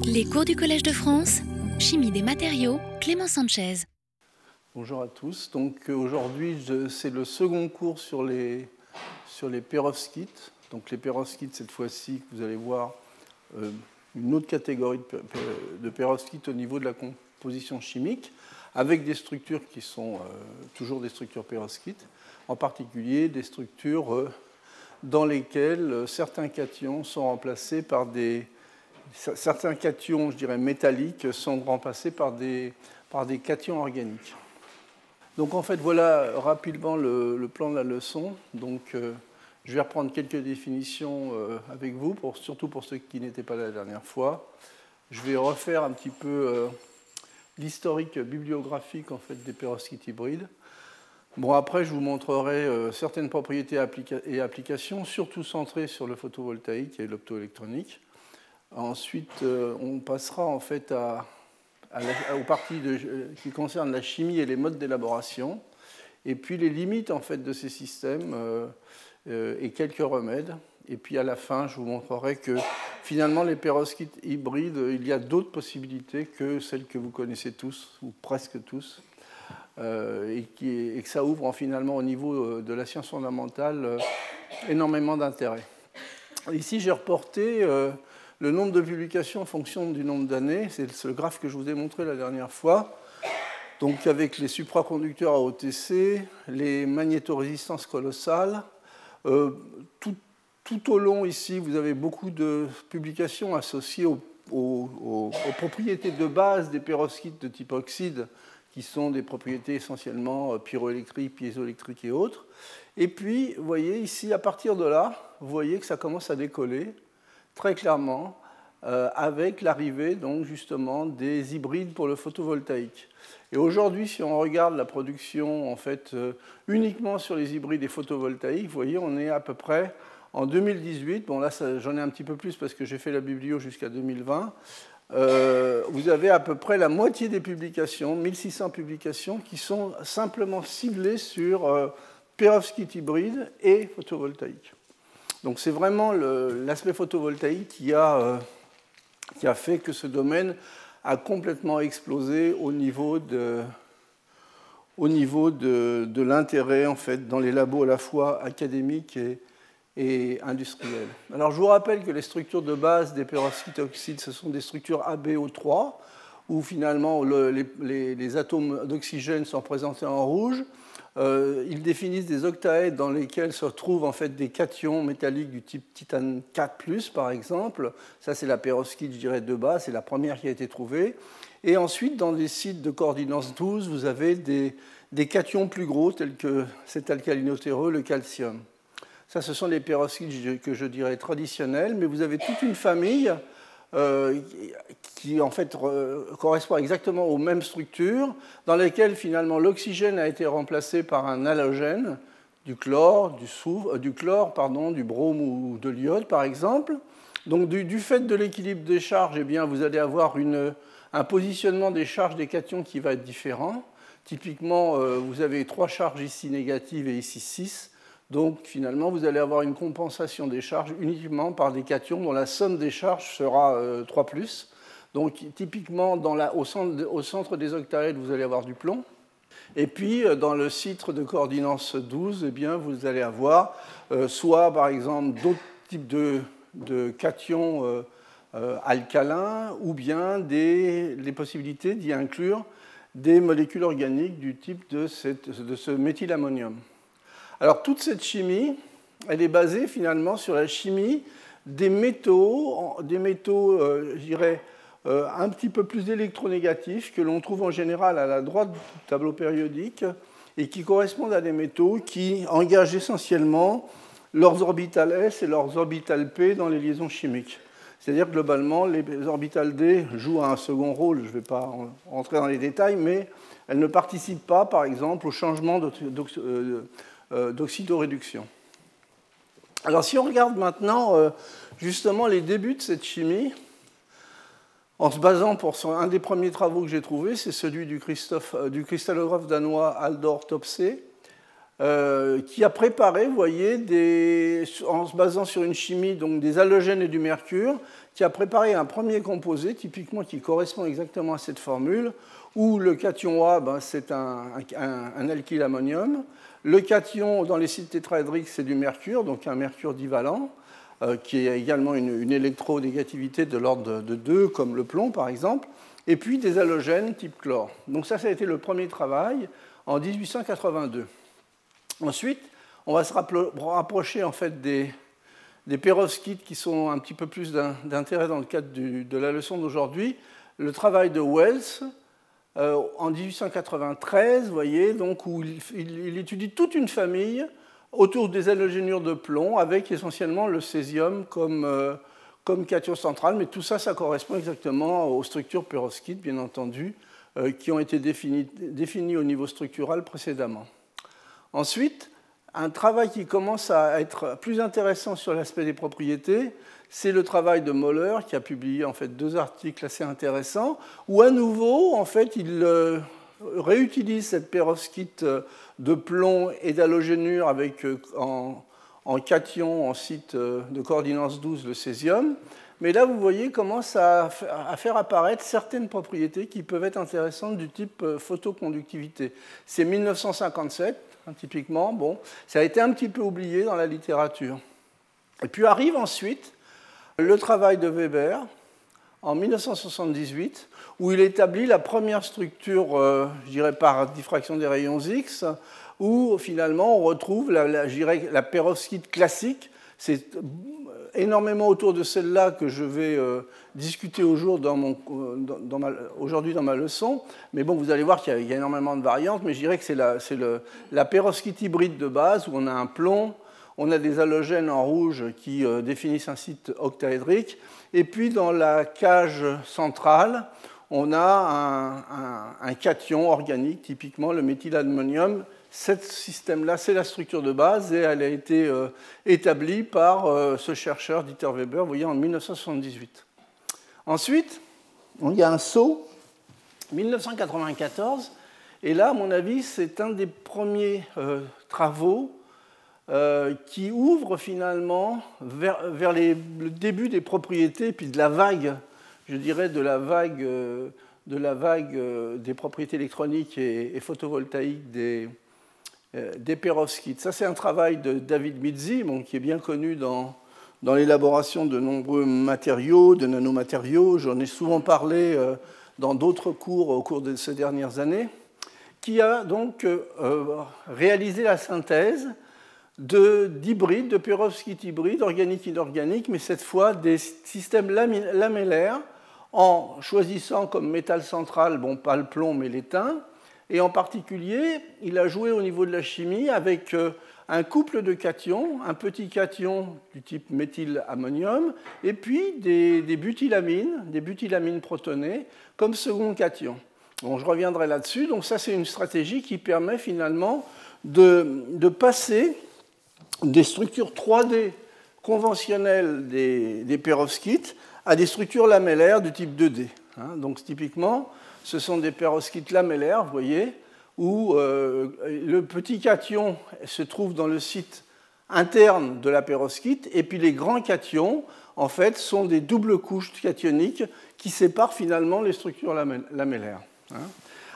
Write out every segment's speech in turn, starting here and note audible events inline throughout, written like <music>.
Les cours du Collège de France, Chimie des matériaux, Clément Sanchez. Bonjour à tous. Donc euh, aujourd'hui, c'est le second cours sur les, sur les perovskites. Donc les perovskites, cette fois-ci, vous allez voir euh, une autre catégorie de, perovskites au niveau de la composition chimique, avec des structures qui sont euh, toujours des structures perovskites, en particulier des structures dans lesquelles certains cations sont remplacés par des certains cations, je dirais métalliques, sont remplacés par des, par des cations organiques. Donc en fait, voilà rapidement le, plan de la leçon. Donc euh, je vais reprendre quelques définitions euh, avec vous, surtout pour ceux qui n'étaient pas là la dernière fois. Je vais refaire un petit peu euh, l'historique bibliographique en fait, des perovskites hybrides. Bon, après, je vous montrerai certaines propriétés et applications, surtout centrées sur le photovoltaïque et l'optoélectronique. Ensuite, euh, on passera en fait aux parties qui concernent la chimie et les modes d'élaboration, et puis les limites en fait de ces systèmes euh, euh, et quelques remèdes. Et puis à la fin, je vous montrerai que finalement, les perovskites hybrides, il y a d'autres possibilités que celles que vous connaissez tous, ou presque tous, et, que ça ouvre finalement au niveau de la science fondamentale énormément d'intérêt. Ici, j'ai reporté le nombre de publications en fonction du nombre d'années. C'est le graphe que je vous ai montré la dernière fois. Donc avec les supraconducteurs à OTC, les magnétorésistances colossales. Euh, tout, au long ici, vous avez beaucoup de publications associées aux, propriétés de base des perovskites de type oxyde, qui sont des propriétés essentiellement euh, pyroélectriques, piézoélectriques et autres. Et puis, vous voyez ici, à partir de là, vous voyez que ça commence à décoller très clairement euh, avec l'arrivée donc justement des hybrides pour le photovoltaïque. Et aujourd'hui, si on regarde la production en fait euh, uniquement sur les hybrides et photovoltaïques, vous voyez, on est à peu près en 2018. Bon là, j'en ai un petit peu plus parce que j'ai fait la biblio jusqu'à 2020. Euh, vous avez à peu près la moitié des publications, 1600 publications, qui sont simplement ciblées sur perovskite hybride et photovoltaïque. Donc c'est vraiment l'aspect photovoltaïque qui a, euh, qui a fait que ce domaine a complètement explosé au niveau de, au niveau de, l'intérêt en fait dans les labos à la fois académiques et, industriels. Alors je vous rappelle que les structures de base des perovskites oxydes, ce sont des structures ABO3 où finalement les atomes d'oxygène sont présentés en rouge euh, ils définissent des octaèdres dans lesquels se retrouvent en fait des cations métalliques du type titane 4+, par exemple. Ça, c'est la perovskite, je dirais, de base, c'est la première qui a été trouvée. Et ensuite, dans des sites de coordination 12, vous avez des, des cations plus gros, tels que cet alcalinotéreux, le calcium. Ça, ce sont les perovskites que je dirais traditionnels, mais vous avez toute une famille euh, qui en fait correspond exactement aux mêmes structures, dans lesquelles finalement l'oxygène a été remplacé par un halogène, du chlore, du, soufre, euh, du chlore, pardon, du brome ou de l'iode par exemple. Donc du, fait de l'équilibre des charges, eh bien, vous allez avoir une, un positionnement des charges des cations qui va être différent. Typiquement, euh, vous avez trois charges ici négatives et ici 6. Donc finalement, vous allez avoir une compensation des charges uniquement par des cations dont la somme des charges sera 3 euh, Donc typiquement, au, centre, des octaèdres, vous allez avoir du plomb. Et puis, euh, dans le citre de coordinance 12, eh bien, vous allez avoir euh, soit, par exemple, d'autres types de, cations alcalins, ou bien les possibilités d'y inclure des molécules organiques du type de, de ce méthylammonium. Alors toute cette chimie, elle est basée finalement sur la chimie des métaux, des métaux, euh, je dirais, euh, un petit peu plus électronégatifs que l'on trouve en général à la droite du tableau périodique et qui correspondent à des métaux qui engagent essentiellement leurs orbitales S et leurs orbitales P dans les liaisons chimiques. C'est-à-dire globalement, les orbitales D jouent un second rôle, je ne vais pas rentrer dans les détails, mais elles ne participent pas, par exemple, au changement euh, d'oxydoréduction. Alors si on regarde maintenant euh, justement les débuts de cette chimie, en se basant pour un des premiers travaux que j'ai trouvé, c'est celui du, euh, cristallographe danois Aldor Topsé, qui a préparé, vous voyez, en se basant sur une chimie donc des halogènes et du mercure, qui a préparé un premier composé, typiquement qui correspond exactement à cette formule, où le cation A, ben, c'est un, un, alkyle ammonium. Le cation dans les sites tétraédriques, c'est du mercure, donc un mercure divalent, euh, qui a également une, électronégativité de l'ordre de 2, comme le plomb par exemple, et puis des halogènes type chlore. Donc ça, ça a été le premier travail en 1882. Ensuite, on va se rapprocher en fait des, des perovskites qui sont un petit peu plus d'intérêt dans le cadre de la leçon d'aujourd'hui. Le travail de Wells euh, en 1893, vous voyez, donc, où il, étudie toute une famille autour des halogénures de plomb avec essentiellement le césium comme, euh, comme cation central, mais tout ça, ça correspond exactement aux structures perovskites, bien entendu, euh, qui ont été définies, définies au niveau structural précédemment. Ensuite, un travail qui commence à être plus intéressant sur l'aspect des propriétés, c'est le travail de Moller qui a publié en fait deux articles assez intéressants où à nouveau en fait il euh, réutilise cette perovskite euh, de plomb et d'halogénure avec euh, en, cation en site de coordination 12 le césium. Mais là, vous voyez, commence à faire apparaître certaines propriétés qui peuvent être intéressantes du type photoconductivité. C'est 1957, Hein, typiquement. Bon, ça a été un petit peu oublié dans la littérature. Et puis arrive ensuite le travail de Weber en 1978, où il établit la première structure, euh, je dirais par diffraction des rayons X, où finalement on retrouve la, la, la perovskite classique. C'est énormément autour de celle-là que je vais euh, discuter aujourd'hui dans, dans, ma, dans ma leçon. Mais bon, vous allez voir qu'il y, a énormément de variantes, mais je dirais que c'est la, la perovskite hybride de base, où on a un plomb, on a des halogènes en rouge qui euh, définissent un site octaédrique, et puis dans la cage centrale, on a un, cation organique, typiquement le méthylammonium, ce système-là, c'est la structure de base et elle a été euh, établie par euh, ce chercheur Dieter Weber, voyez, en 1978. Ensuite, il y a un saut, 1994, et là, à mon avis, c'est un des premiers travaux qui ouvre finalement vers, le début des propriétés, puis de la vague, je dirais, de la vague, de la vague des propriétés électroniques et photovoltaïques des, euh, des perovskites. Ça, c'est un travail de David Mizzi, qui est bien connu dans, dans l'élaboration de nombreux matériaux, de nanomatériaux. J'en ai souvent parlé euh, dans d'autres cours au cours de ces dernières années, qui a donc euh, réalisé la synthèse d'hybrides, de, de perovskites hybrides, organiques inorganiques, mais cette fois des systèmes lamellaires, en choisissant comme métal central, bon, pas le plomb, mais l'étain, et en particulier, il a joué au niveau de la chimie avec euh, un couple de cations, un petit cation du type méthylammonium, et puis des, butylamines, des butylamines protonées, comme second cation. Bon, je reviendrai là-dessus. Donc ça, c'est une stratégie qui permet finalement de, passer des structures 3D conventionnelles des, perovskites à des structures lamellaires du type 2D. Hein. donc typiquement, ce sont des perovskites lamellaires, vous voyez, où euh, le petit cation se trouve dans le site interne de la perovskite, et puis les grands cations, en fait, sont des doubles couches cationiques qui séparent finalement les structures lamellaires. Hein.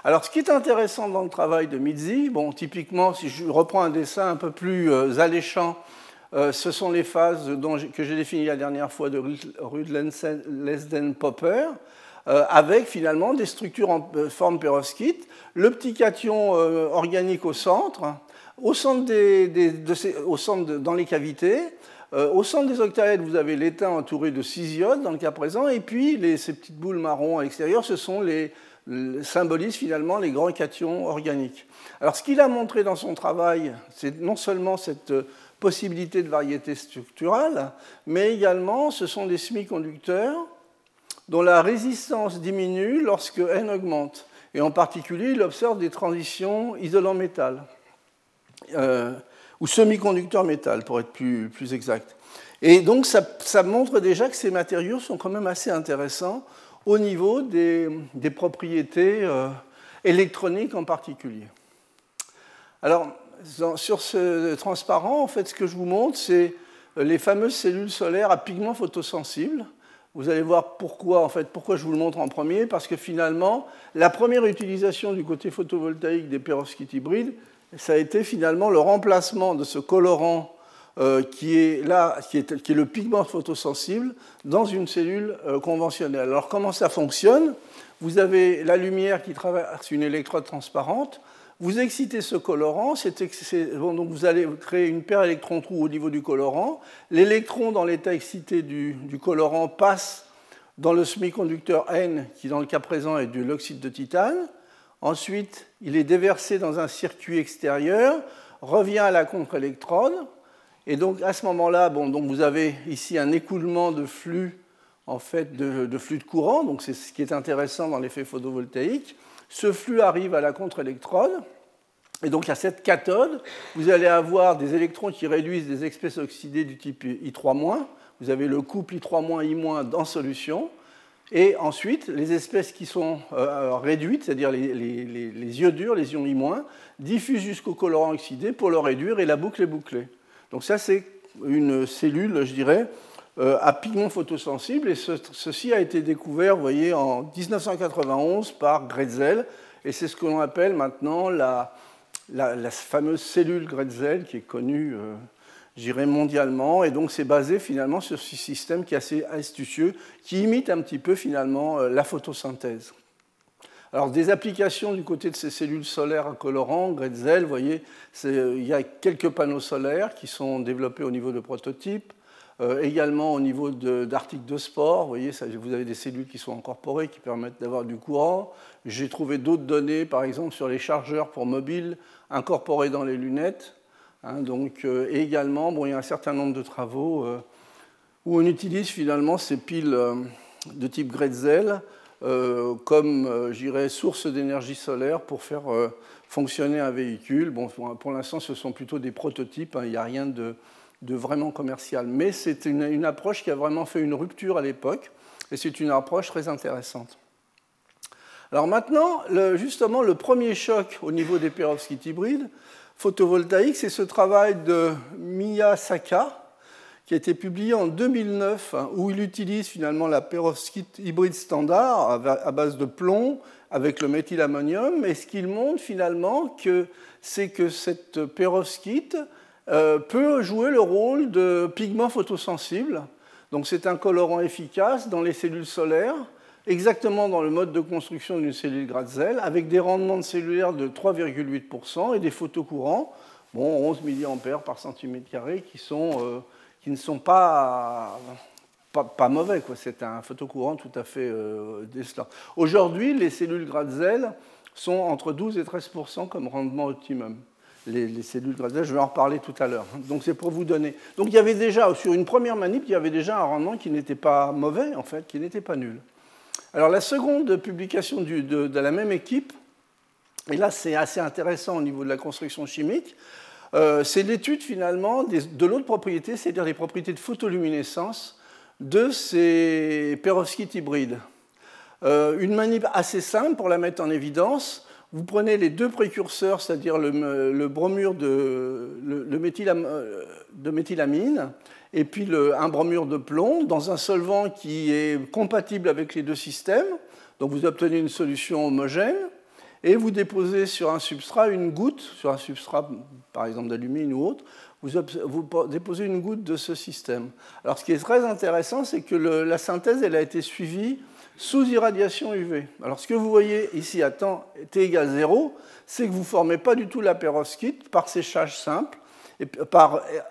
Alors, ce qui est intéressant dans le travail de Mizzi, bon, typiquement, si je reprends un dessin un peu plus euh, alléchant, euh, ce sont les phases que j'ai définies la dernière fois de Rudlensen-Lesden-Popper. Euh, avec finalement des structures en forme perovskite, le petit cation organique au centre, au centre, au centre dans les cavités, au centre des octaèdres, vous avez l'étain entouré de six dans le cas présent, et puis ces petites boules marron à l'extérieur, ce sont les, symbolisent finalement les grands cations organiques. Alors ce qu'il a montré dans son travail, c'est non seulement cette possibilité de variété structurale, mais également ce sont des semi-conducteurs dont la résistance diminue lorsque n augmente. Et en particulier, il observe des transitions isolant-métal, euh, ou semi-conducteur métal, pour être plus, plus exact. Et donc, ça, montre déjà que ces matériaux sont quand même assez intéressants au niveau des, propriétés euh, électroniques en particulier. Alors, sur ce transparent, en fait, ce que je vous montre, c'est les fameuses cellules solaires à pigments photosensibles Vous allez voir pourquoi, en fait, pourquoi je vous le montre en premier, parce que finalement, la première utilisation du côté photovoltaïque des perovskites hybrides, ça a été finalement le remplacement de ce colorant euh, qui est là, qui est, qui est, le pigment photosensible dans une cellule euh, conventionnelle. Alors comment ça fonctionne? Vous avez la lumière qui traverse une électrode transparente. Vous excitez ce colorant, donc vous allez créer une paire électron-trou au niveau du colorant. L'électron dans l'état excité du, du, colorant passe dans le semi-conducteur N, qui dans le cas présent est de l'oxyde de titane. Ensuite, il est déversé dans un circuit extérieur, revient à la contre-électrode. Et donc à ce moment-là, bon, donc vous avez ici un écoulement de flux, en fait, de, flux de courant. Donc c'est ce qui est intéressant dans l'effet photovoltaïque. Ce flux arrive à la contre-électrode. Et donc à cette cathode, vous allez avoir des électrons qui réduisent des espèces oxydées du type I3-. Vous avez le couple I3- I- dans solution. Et ensuite, les espèces qui sont euh, réduites, c'est-à-dire les, les, les, iodures, les ions I-, diffusent jusqu'au colorant oxydé pour le réduire et la boucle est bouclée. Donc ça, c'est une cellule, je dirais, euh, à pigment photosensible. Et ceci a été découvert, vous voyez, en 1991 par Gretzel. Et c'est ce que l'on appelle maintenant la, fameuse cellule Gretzel, qui est connue, euh, j'irais, mondialement. Et donc, c'est basé finalement sur ce système qui est assez astucieux, qui imite un petit peu finalement euh, la photosynthèse. Alors, des applications du côté de ces cellules solaires à colorant, Gretzel, vous voyez, il y a quelques panneaux solaires qui sont développés au niveau de prototypes. Euh, également au niveau d'articles de, sport, vous voyez, vous avez des cellules qui sont incorporées, qui permettent d'avoir du courant. J'ai trouvé d'autres données, par exemple sur les chargeurs pour mobiles incorporés dans les lunettes. Hein, donc, euh, et également, bon, il y a un certain nombre de travaux euh, où on utilise finalement ces piles euh, de type Gretzel euh, comme, j'irais, source d'énergie solaire pour faire fonctionner un véhicule. Bon, pour l'instant, ce sont plutôt des prototypes, hein, il n'y a rien de, vraiment commercial. Mais c'est une, approche qui a vraiment fait une rupture à l'époque, et c'est une approche très intéressante. Alors maintenant, justement, le premier choc au niveau des perovskites hybrides photovoltaïques, c'est ce travail de Miyasaka, qui a été publié en 2009, hein, où il utilise finalement la perovskite hybride standard à base de plomb avec le méthylammonium, et ce qu'il montre finalement, c'est que cette perovskite euh, peut jouer le rôle de pigment photosensible. Donc c'est un colorant efficace dans les cellules solaires, exactement dans le mode de construction d'une cellule Gratzel, avec des rendements de cellulaire de 3,8% et des photocourants, bon, 11 mA par centimètre carré, qui, sont, euh, qui ne sont pas, pas, mauvais. C'est un photocourant tout à fait euh. Aujourd'hui, les cellules Gratzel sont entre 12 et 13% comme rendement optimum les, cellules Gratzel, je vais en reparler tout à l'heure. Donc c'est pour vous donner. Donc il y avait déjà, sur une première manip, il y avait déjà un rendement qui n'était pas mauvais, en fait, qui n'était pas nul. Alors la seconde publication de, de, la même équipe, et là c'est assez intéressant au niveau de la construction chimique, euh, c'est l'étude finalement des, de l'autre propriété, c'est-à-dire les propriétés de photoluminescence de ces perovskites hybrides. Euh, une manip assez simple pour la mettre en évidence vous prenez les deux précurseurs, c'est-à-dire le, bromure de, méthylam, de méthylamine et puis un bromure de plomb dans un solvant qui est compatible avec les deux systèmes. Donc vous obtenez une solution homogène et vous déposez sur un substrat une goutte, sur un substrat par exemple d'alumine ou autre, vous, déposez une goutte de ce système. Alors ce qui est très intéressant, c'est que la synthèse elle a été suivie sous irradiation UV. Alors ce que vous voyez ici à temps t égale 0, c'est que vous ne formez pas du tout la perovskite par séchage simple.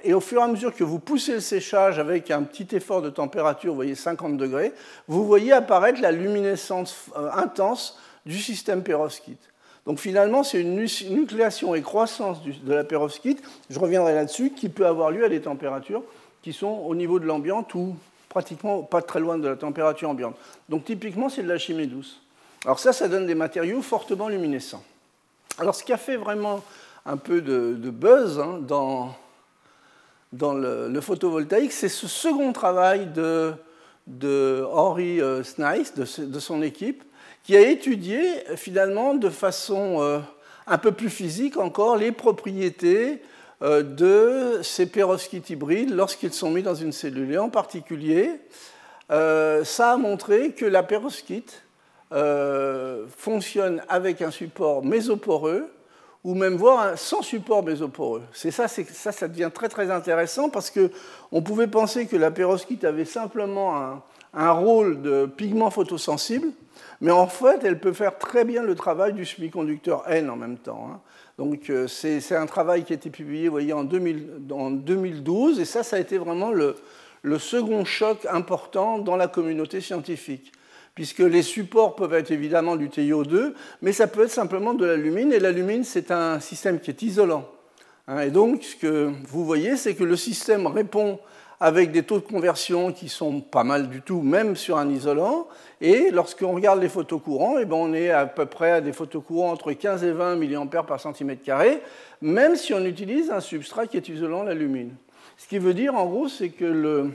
Et, au fur et à mesure que vous poussez le séchage avec un petit effort de température, vous voyez 50 degrés, vous voyez apparaître la luminescence euh, intense du système perovskite. Donc finalement, c'est une nucléation et croissance de la perovskite, je reviendrai là-dessus, qui peut avoir lieu à des températures qui sont au niveau de l'ambiance ou pratiquement pas très loin de la température ambiante. Donc typiquement, c'est de la chimie douce. Alors ça, ça donne des matériaux fortement luminescents. Alors ce qui a fait vraiment un peu de, buzz hein, dans, dans le, photovoltaïque, c'est ce second travail de, de Henry euh, Snice, de, son équipe, qui a étudié finalement de façon euh, un peu plus physique encore les propriétés euh, de ces perovskites hybrides lorsqu'ils sont mis dans une cellule. Et en particulier, ça a montré que la perovskite fonctionne avec un support mésoporeux ou même voire sans support mésoporeux. C'est ça, ça, devient très très intéressant parce qu'on pouvait penser que la perovskite avait simplement un, rôle de pigment photosensible, mais en fait, elle peut faire très bien le travail du semi-conducteur N en même temps. Hein. Donc euh, c'est un travail qui a été publié, vous voyez, en, 2000, en 2012, et ça, ça a été vraiment le, le second choc important dans la communauté scientifique puisque les supports peuvent être évidemment du TiO2, mais ça peut être simplement de l'alumine, et l'alumine, c'est un système qui est isolant. Hein, et donc, ce que vous voyez, c'est que le système répond avec des taux de conversion qui sont pas mal du tout, même sur un isolant. Et lorsqu'on regarde les photocourants, eh ben on est à peu près à des photocourants entre 15 et 20 mA par centimètre carré, même si on utilise un substrat qui est isolant, l'alumine. Ce qui veut dire, en gros, c'est que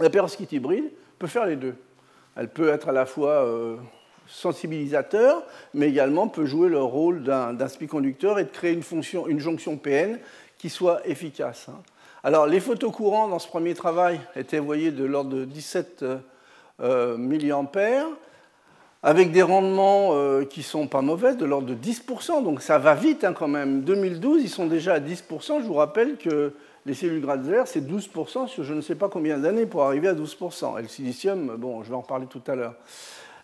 la perovskite hybride peut faire les deux. Elle peut être à la fois euh, sensibilisateur, mais également peut jouer le rôle d'un conducteur et de créer une jonction PN qui soit efficace. Hein. Alors, les photocourants dans ce premier travail étaient, voyez, de l'ordre de 17 euh, mA, avec des rendements euh, qui ne sont pas mauvais, de l'ordre de 10%, donc ça va vite hein, quand même. 2012, ils sont déjà à 10%. Je vous rappelle que les cellules Gratzer, c'est 12% sur je ne sais pas combien d'années pour arriver à 12%. Et le silicium, bon, je vais en reparler tout à l'heure.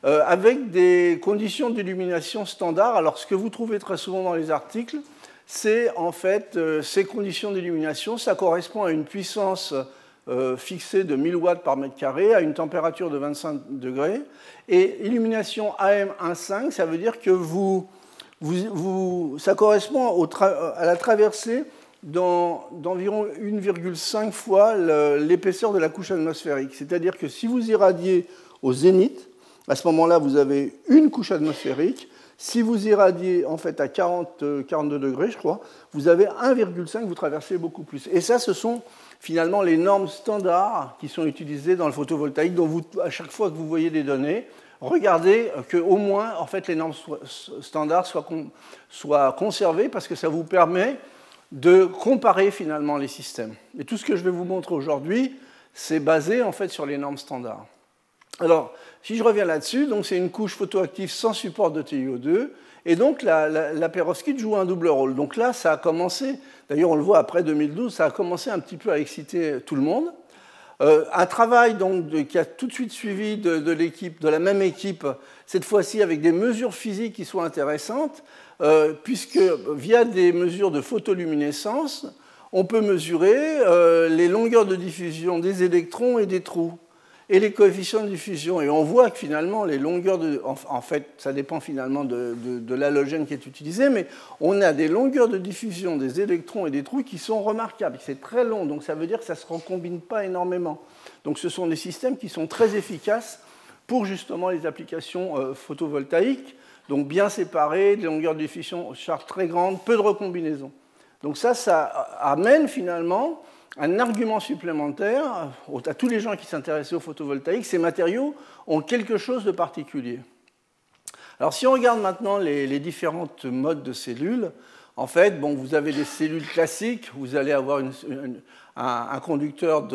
Euh, avec des conditions d'illumination standard. Alors, ce que vous trouvez très souvent dans les articles, c'est en fait euh, ces conditions d'illumination. Ça correspond à une puissance euh, fixée de 1000 watts par mètre carré, à une température de 25 degrés. Et illumination AM1.5, ça veut dire que vous, vous, ça correspond à la traversée d'environ 1,5 fois l'épaisseur de la couche atmosphérique. C'est-à-dire que si vous irradiez au zénith, à ce moment-là, vous avez une couche atmosphérique. Si vous irradiez en fait à 40, 42 degrés, je crois, vous avez 1,5, vous traversez beaucoup plus. Et ça, ce sont finalement les normes standards qui sont utilisées dans le photovoltaïque, dont vous, à chaque fois que vous voyez des données, regardez qu'au moins en fait, les normes standards soient, soient conservées parce que ça vous permet de comparer finalement les systèmes. Et tout ce que je vais vous montrer aujourd'hui, c'est basé en fait sur les normes standards. Alors, si je reviens là-dessus, c'est une couche photoactive sans support de TiO2, et donc la, perovskite joue un double rôle. Donc là, ça a commencé, d'ailleurs on le voit après 2012, ça a commencé un petit peu à exciter tout le monde. Euh, un travail qui a tout de suite suivi de, l'équipe, de la même équipe, cette fois-ci avec des mesures physiques qui sont intéressantes, euh, puisque via des mesures de photoluminescence, on peut mesurer euh, les longueurs de diffusion des électrons et des trous et les coefficients de diffusion. Et on voit que finalement, les longueurs de. En, fait, ça dépend finalement de, de, l'halogène qui est utilisé, mais on a des longueurs de diffusion des électrons et des trous qui sont remarquables. C'est très long, donc ça veut dire que ça ne se recombine pas énormément. Donc ce sont des systèmes qui sont très efficaces pour justement les applications euh, photovoltaïques, donc bien séparés, des longueurs de diffusion charge très grandes, peu de recombinaisons. Donc ça, ça amène finalement un argument supplémentaire à tous les gens qui s'intéressaient au photovoltaïque, ces matériaux ont quelque chose de particulier. Alors si on regarde maintenant les, différentes modes de cellules, en fait, vous avez des cellules classiques, vous allez avoir un, conducteur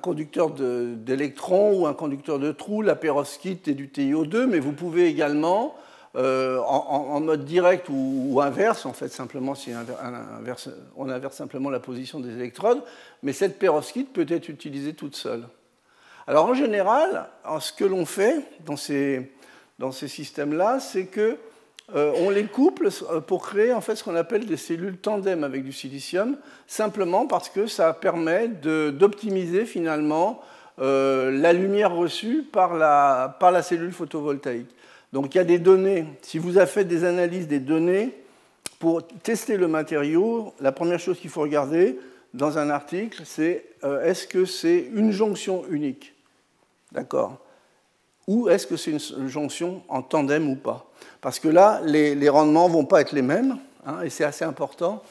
conducteur d'électrons ou un conducteur de trous, la perovskite et du TiO2, mais vous pouvez également euh, en, mode direct ou, inverse, en fait, simplement, si on inverse simplement la position des électrodes, mais cette perovskite peut être utilisée toute seule. Alors en général, ce que l'on fait dans ces, systèmes-là, c'est que euh, on les couple euh, pour créer en fait ce qu'on appelle des cellules tandem avec du silicium, simplement parce que ça permet d'optimiser finalement la lumière reçue par la cellule photovoltaïque. Donc il y a des données, si vous avez fait des analyses des données, pour tester le matériau, la première chose qu'il faut regarder dans un article, c'est euh, est-ce que c'est une jonction unique? D'accord. Ou est-ce que c'est une jonction en tandem ou pas? Parce que là, les, rendements ne vont pas être les mêmes, hein, et c'est assez important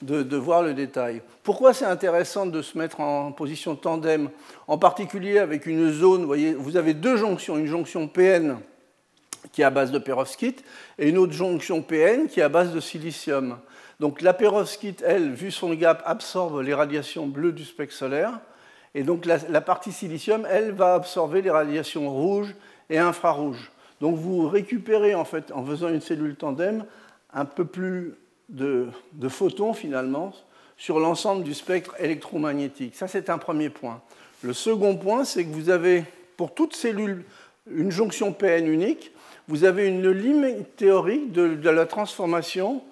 de, de, voir le détail. Pourquoi c'est intéressant de se mettre en position tandem, en particulier avec une zone, vous voyez, vous avez deux jonctions, une jonction PN qui est à base de perovskite, et une autre jonction PN qui est à base de silicium. Donc la perovskite, elle, vu son gap, absorbe les radiations bleues du spectre solaire, Et donc la, partie silicium, elle, va absorber les radiations rouges et infrarouges. Donc vous récupérez, en fait, en faisant une cellule tandem, un peu plus de photons, finalement, sur l'ensemble du spectre électromagnétique. Ça, c'est un premier point. Le second point, c'est que vous avez, pour toute cellule, une jonction PN unique, vous avez une limite théorique de, la transformation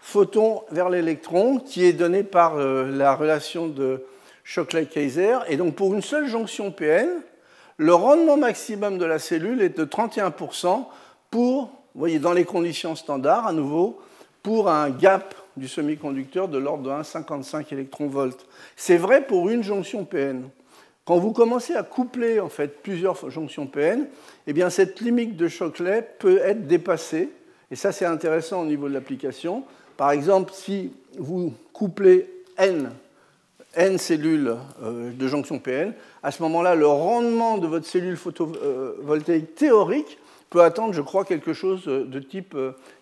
photon vers l'électron qui est donnée par euh, la relation de Shockley-Kaiser. Et donc, pour une seule jonction PN, le rendement maximum de la cellule est de 31% pour, vous voyez, dans les conditions standards, à nouveau, pour un gap du semi-conducteur de l'ordre de 1,55 électronvolts. C'est vrai pour une jonction PN. Quand vous commencez à coupler en fait plusieurs jonctions PN, eh bien cette limite de Shockley peut être dépassée. Et ça, c'est intéressant au niveau de l'application. Par exemple, si vous couplez N, N cellules euh, de jonction PN, à ce moment-là, le rendement de votre cellule photovoltaïque théorique peut atteindre, je crois, quelque chose de type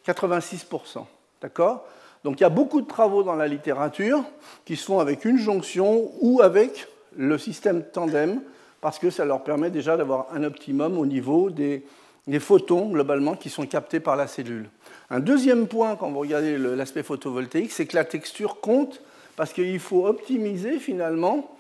86%. Euh, D'accord? Donc il y a beaucoup de travaux dans la littérature qui se font avec une jonction ou avec le système tandem, parce que ça leur permet déjà d'avoir un optimum au niveau des, photons, globalement, qui sont captés par la cellule. Un deuxième point, quand vous regardez l'aspect photovoltaïque, c'est que la texture compte, parce qu'il faut optimiser, finalement,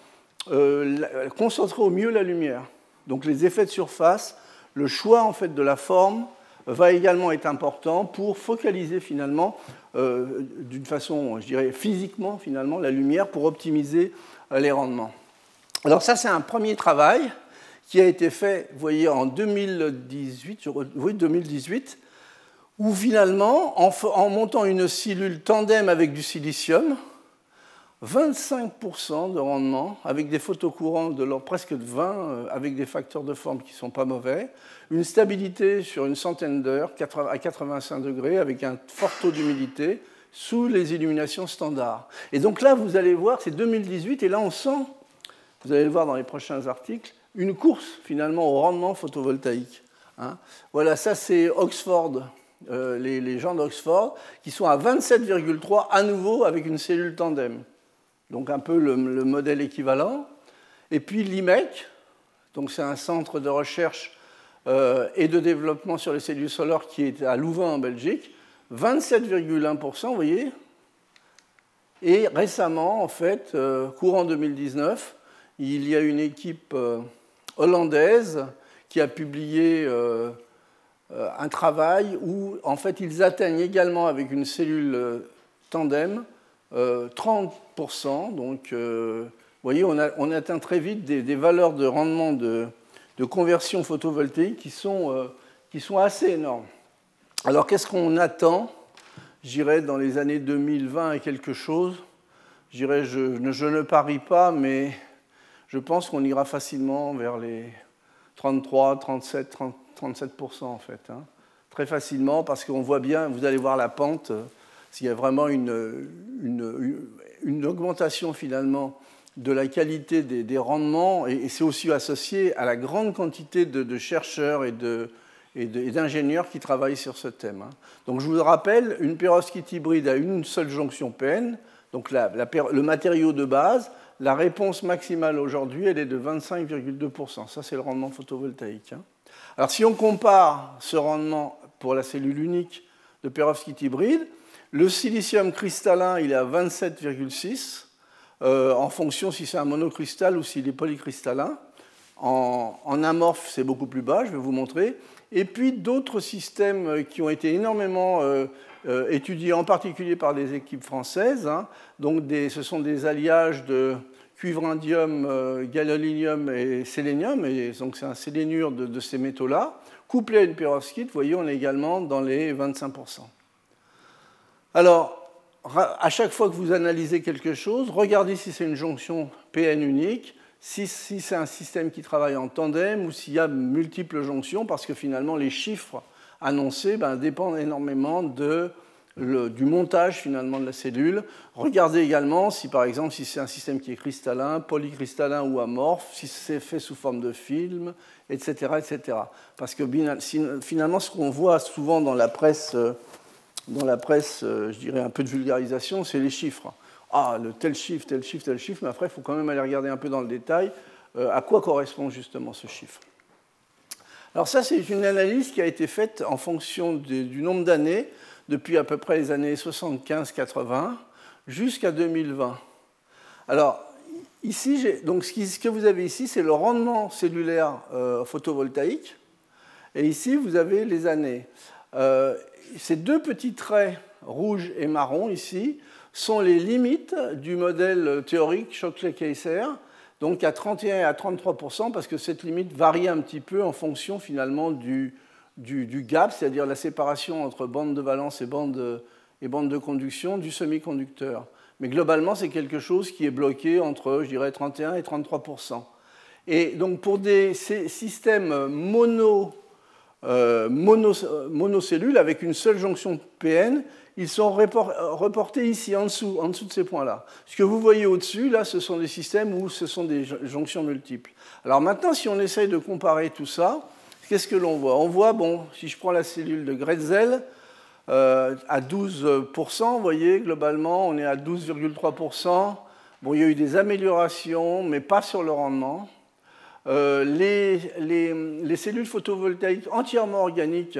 euh, concentrer au mieux la lumière. Donc les effets de surface, le choix en fait de la forme va également être important pour focaliser finalement euh, d'une façon, je dirais physiquement finalement, la lumière pour optimiser les rendements. Alors ça, c'est un premier travail qui a été fait, vous voyez, en 2018, oui, 2018 où finalement, en, montant une cellule tandem avec du silicium, 25% de rendement, avec des photocourants de l'ordre presque de 20, euh, avec des facteurs de forme qui ne sont pas mauvais, une stabilité sur une centaine d'heures à 85 degrés, avec un fort taux d'humidité, sous les illuminations standards. Et donc là, vous allez voir, c'est 2018, et là on sent vous allez le voir dans les prochains articles, une course finalement au rendement photovoltaïque. Hein. Voilà, ça c'est Oxford, euh, les, gens d'Oxford, qui sont à 27,3 à nouveau avec une cellule tandem. Donc un peu le, modèle équivalent. Et puis l'IMEC, donc c'est un centre de recherche euh, et de développement sur les cellules solaires qui est à Louvain en Belgique, 27,1%, vous voyez. Et récemment, en fait, euh, courant 2019, il y a une équipe euh, hollandaise qui a publié euh, euh, un travail où, en fait, ils atteignent également avec une cellule tandem 30%. Donc, vous voyez, on, atteint très vite des, valeurs de rendement de, conversion photovoltaïque qui sont, assez énormes. Alors, qu'est-ce qu'on attend, j'irais, dans les années 2020 et quelque chose? Je, je ne parie pas, mais je pense qu'on ira facilement vers les 33, 37, 37% en fait. Hein. Très facilement, parce qu'on voit bien, vous allez voir la pente, euh, s'il y a vraiment une, une, augmentation finalement de la qualité des, rendements, et, c'est aussi associé à la grande quantité de, chercheurs et de, et d'ingénieurs qui travaillent sur ce thème. Hein. Donc je vous rappelle, une perovskite hybride à une seule jonction PN, donc le matériau de base, la réponse maximale aujourd'hui, elle est de 25,2%. Ça, c'est le rendement photovoltaïque. Hein. Alors, si on compare ce rendement pour la cellule unique de perovskite hybride, le silicium cristallin, il est à 27,6, euh, en fonction si c'est un monocristal ou s'il est polycristallin. En, amorphe, c'est beaucoup plus bas, je vais vous montrer. Et puis d'autres systèmes qui ont été énormément euh, euh, étudiés, en particulier par des équipes françaises. Hein. Donc ce sont des alliages de cuivre indium, euh, gadolinium et sélénium, et donc c'est un sélénure de, ces métaux-là, couplé à une perovskite, vous voyez, on est également dans les 25%. Alors, à chaque fois que vous analysez quelque chose, regardez si c'est une jonction PN unique, si, si c'est un système qui travaille en tandem ou s'il y a multiples jonctions, parce que finalement les chiffres annoncés ben, dépendent énormément de du montage finalement de la cellule. Regardez également si par exemple si c'est un système qui est cristallin, polycristallin ou amorphe, si c'est fait sous forme de film, etc. etc. Parce que finalement ce qu'on voit souvent dans la presse, euh, dans la presse, euh, je dirais un peu de vulgarisation, c'est les chiffres. ah, le tel chiffre, tel chiffre, tel chiffre, mais après, il faut quand même aller regarder un peu dans le détail à quoi correspond justement ce chiffre. Alors ça, c'est une analyse qui a été faite en fonction du nombre d'années, depuis à peu près les années 75-80 jusqu'à 2020. Alors, ici, donc ce que vous avez ici, c'est le rendement cellulaire euh, photovoltaïque. Et ici, vous avez les années. Euh, ces deux petits traits rouges et marron ici sont les limites du modèle théorique Shockley-Kayser donc à 31 et à 33 parce que cette limite varie un petit peu en fonction finalement du, du, gap, c'est-à-dire la séparation entre bande de valence et bande, et bande de conduction du semi-conducteur. Mais globalement, c'est quelque chose qui est bloqué entre, je dirais, 31 et 33% Et donc pour des systèmes mono, euh, mono, monocellules avec une seule jonction PN, ils sont reportés ici, en dessous, en dessous de ces points-là. Ce que vous voyez au-dessus, là, ce sont des systèmes où ce sont des jonctions multiples. Alors maintenant, si on essaye de comparer tout ça, qu'est-ce que l'on voit? On voit, bon, si je prends la cellule de Gretzel, euh, à 12%, vous voyez, globalement, on est à 12,3%. Bon, il y a eu des améliorations, mais pas sur le rendement. Euh, les, les, cellules photovoltaïques entièrement organiques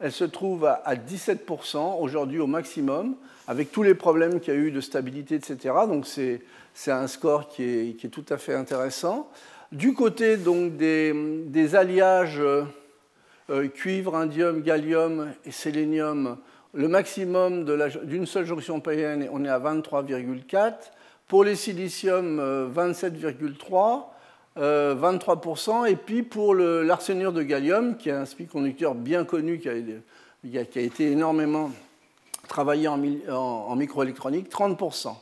elle se trouve à 17% aujourd'hui au maximum, avec tous les problèmes qu'il y a eu de stabilité, etc. Donc c'est un score qui est, tout à fait intéressant. Du côté donc, des, alliages euh, cuivre, indium, gallium et sélénium, le maximum d'une seule jonction PN, on est à 23,4. Pour les silicium, 27,3. 23%. Euh, et puis pour l'arsenure de gallium, qui est un semi-conducteur bien connu, qui a, été énormément travaillé en, microélectronique, 30%.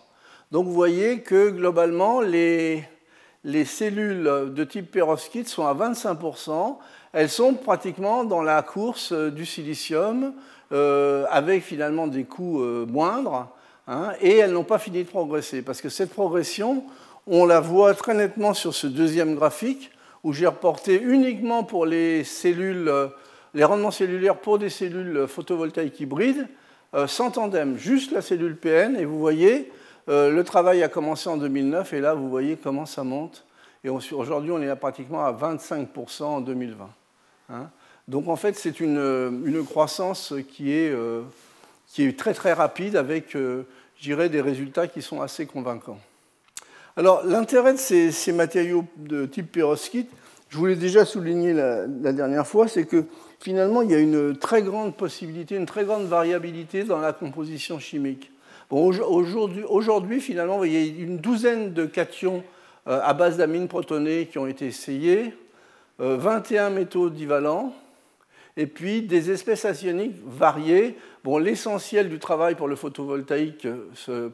Donc vous voyez que globalement, les, les cellules de type perovskite sont à 25%. Elles sont pratiquement dans la course du silicium, euh, avec finalement des coûts euh, moindres, hein, et elles n'ont pas fini de progresser, parce que cette progression, on la voit très nettement sur ce deuxième graphique, où j'ai reporté uniquement pour les cellules, euh, les rendements cellulaires pour des cellules photovoltaïques hybrides, euh, sans tandem, juste la cellule PN, et vous voyez, euh, le travail a commencé en 2009, et là, vous voyez comment ça monte. Et aujourd'hui, on est à pratiquement à 25% en 2020. Hein. Donc en fait, c'est une, croissance qui est, qui est très très rapide avec, je dirais, des résultats qui sont assez convaincants. Alors, l'intérêt de ces, matériaux de type perovskite, je vous l'ai déjà souligné la, dernière fois, c'est que finalement, il y a une très grande possibilité, une très grande variabilité dans la composition chimique. Aujourd'hui, finalement, il y a une douzaine de cations euh, à base d'amines protonées qui ont été essayés, 21 euh, métaux divalents, et puis des espèces ationiques variées. Bon, l'essentiel du travail pour le photovoltaïque se,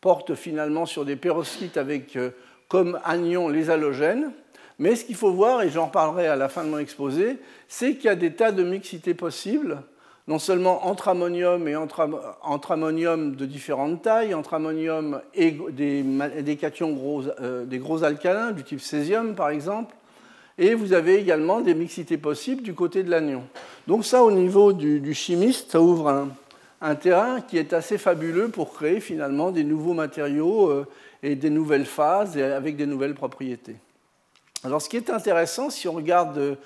porte finalement sur des perovskites avec euh, comme anion les halogènes. Mais ce qu'il faut voir, et j'en parlerai à la fin de mon exposé, c'est qu'il y a des tas de mixités possibles, non seulement entre ammonium et entre, ammonium de différentes tailles, entre ammonium et des, cations gros, euh, des gros alcalins, du type césium par exemple, et vous avez également des mixités possibles du côté de l'anion. Donc ça, au niveau du, chimiste, ça ouvre un, un terrain qui est assez fabuleux pour créer finalement des nouveaux matériaux euh, et des nouvelles phases avec des nouvelles propriétés. Alors ce qui est intéressant, si on regarde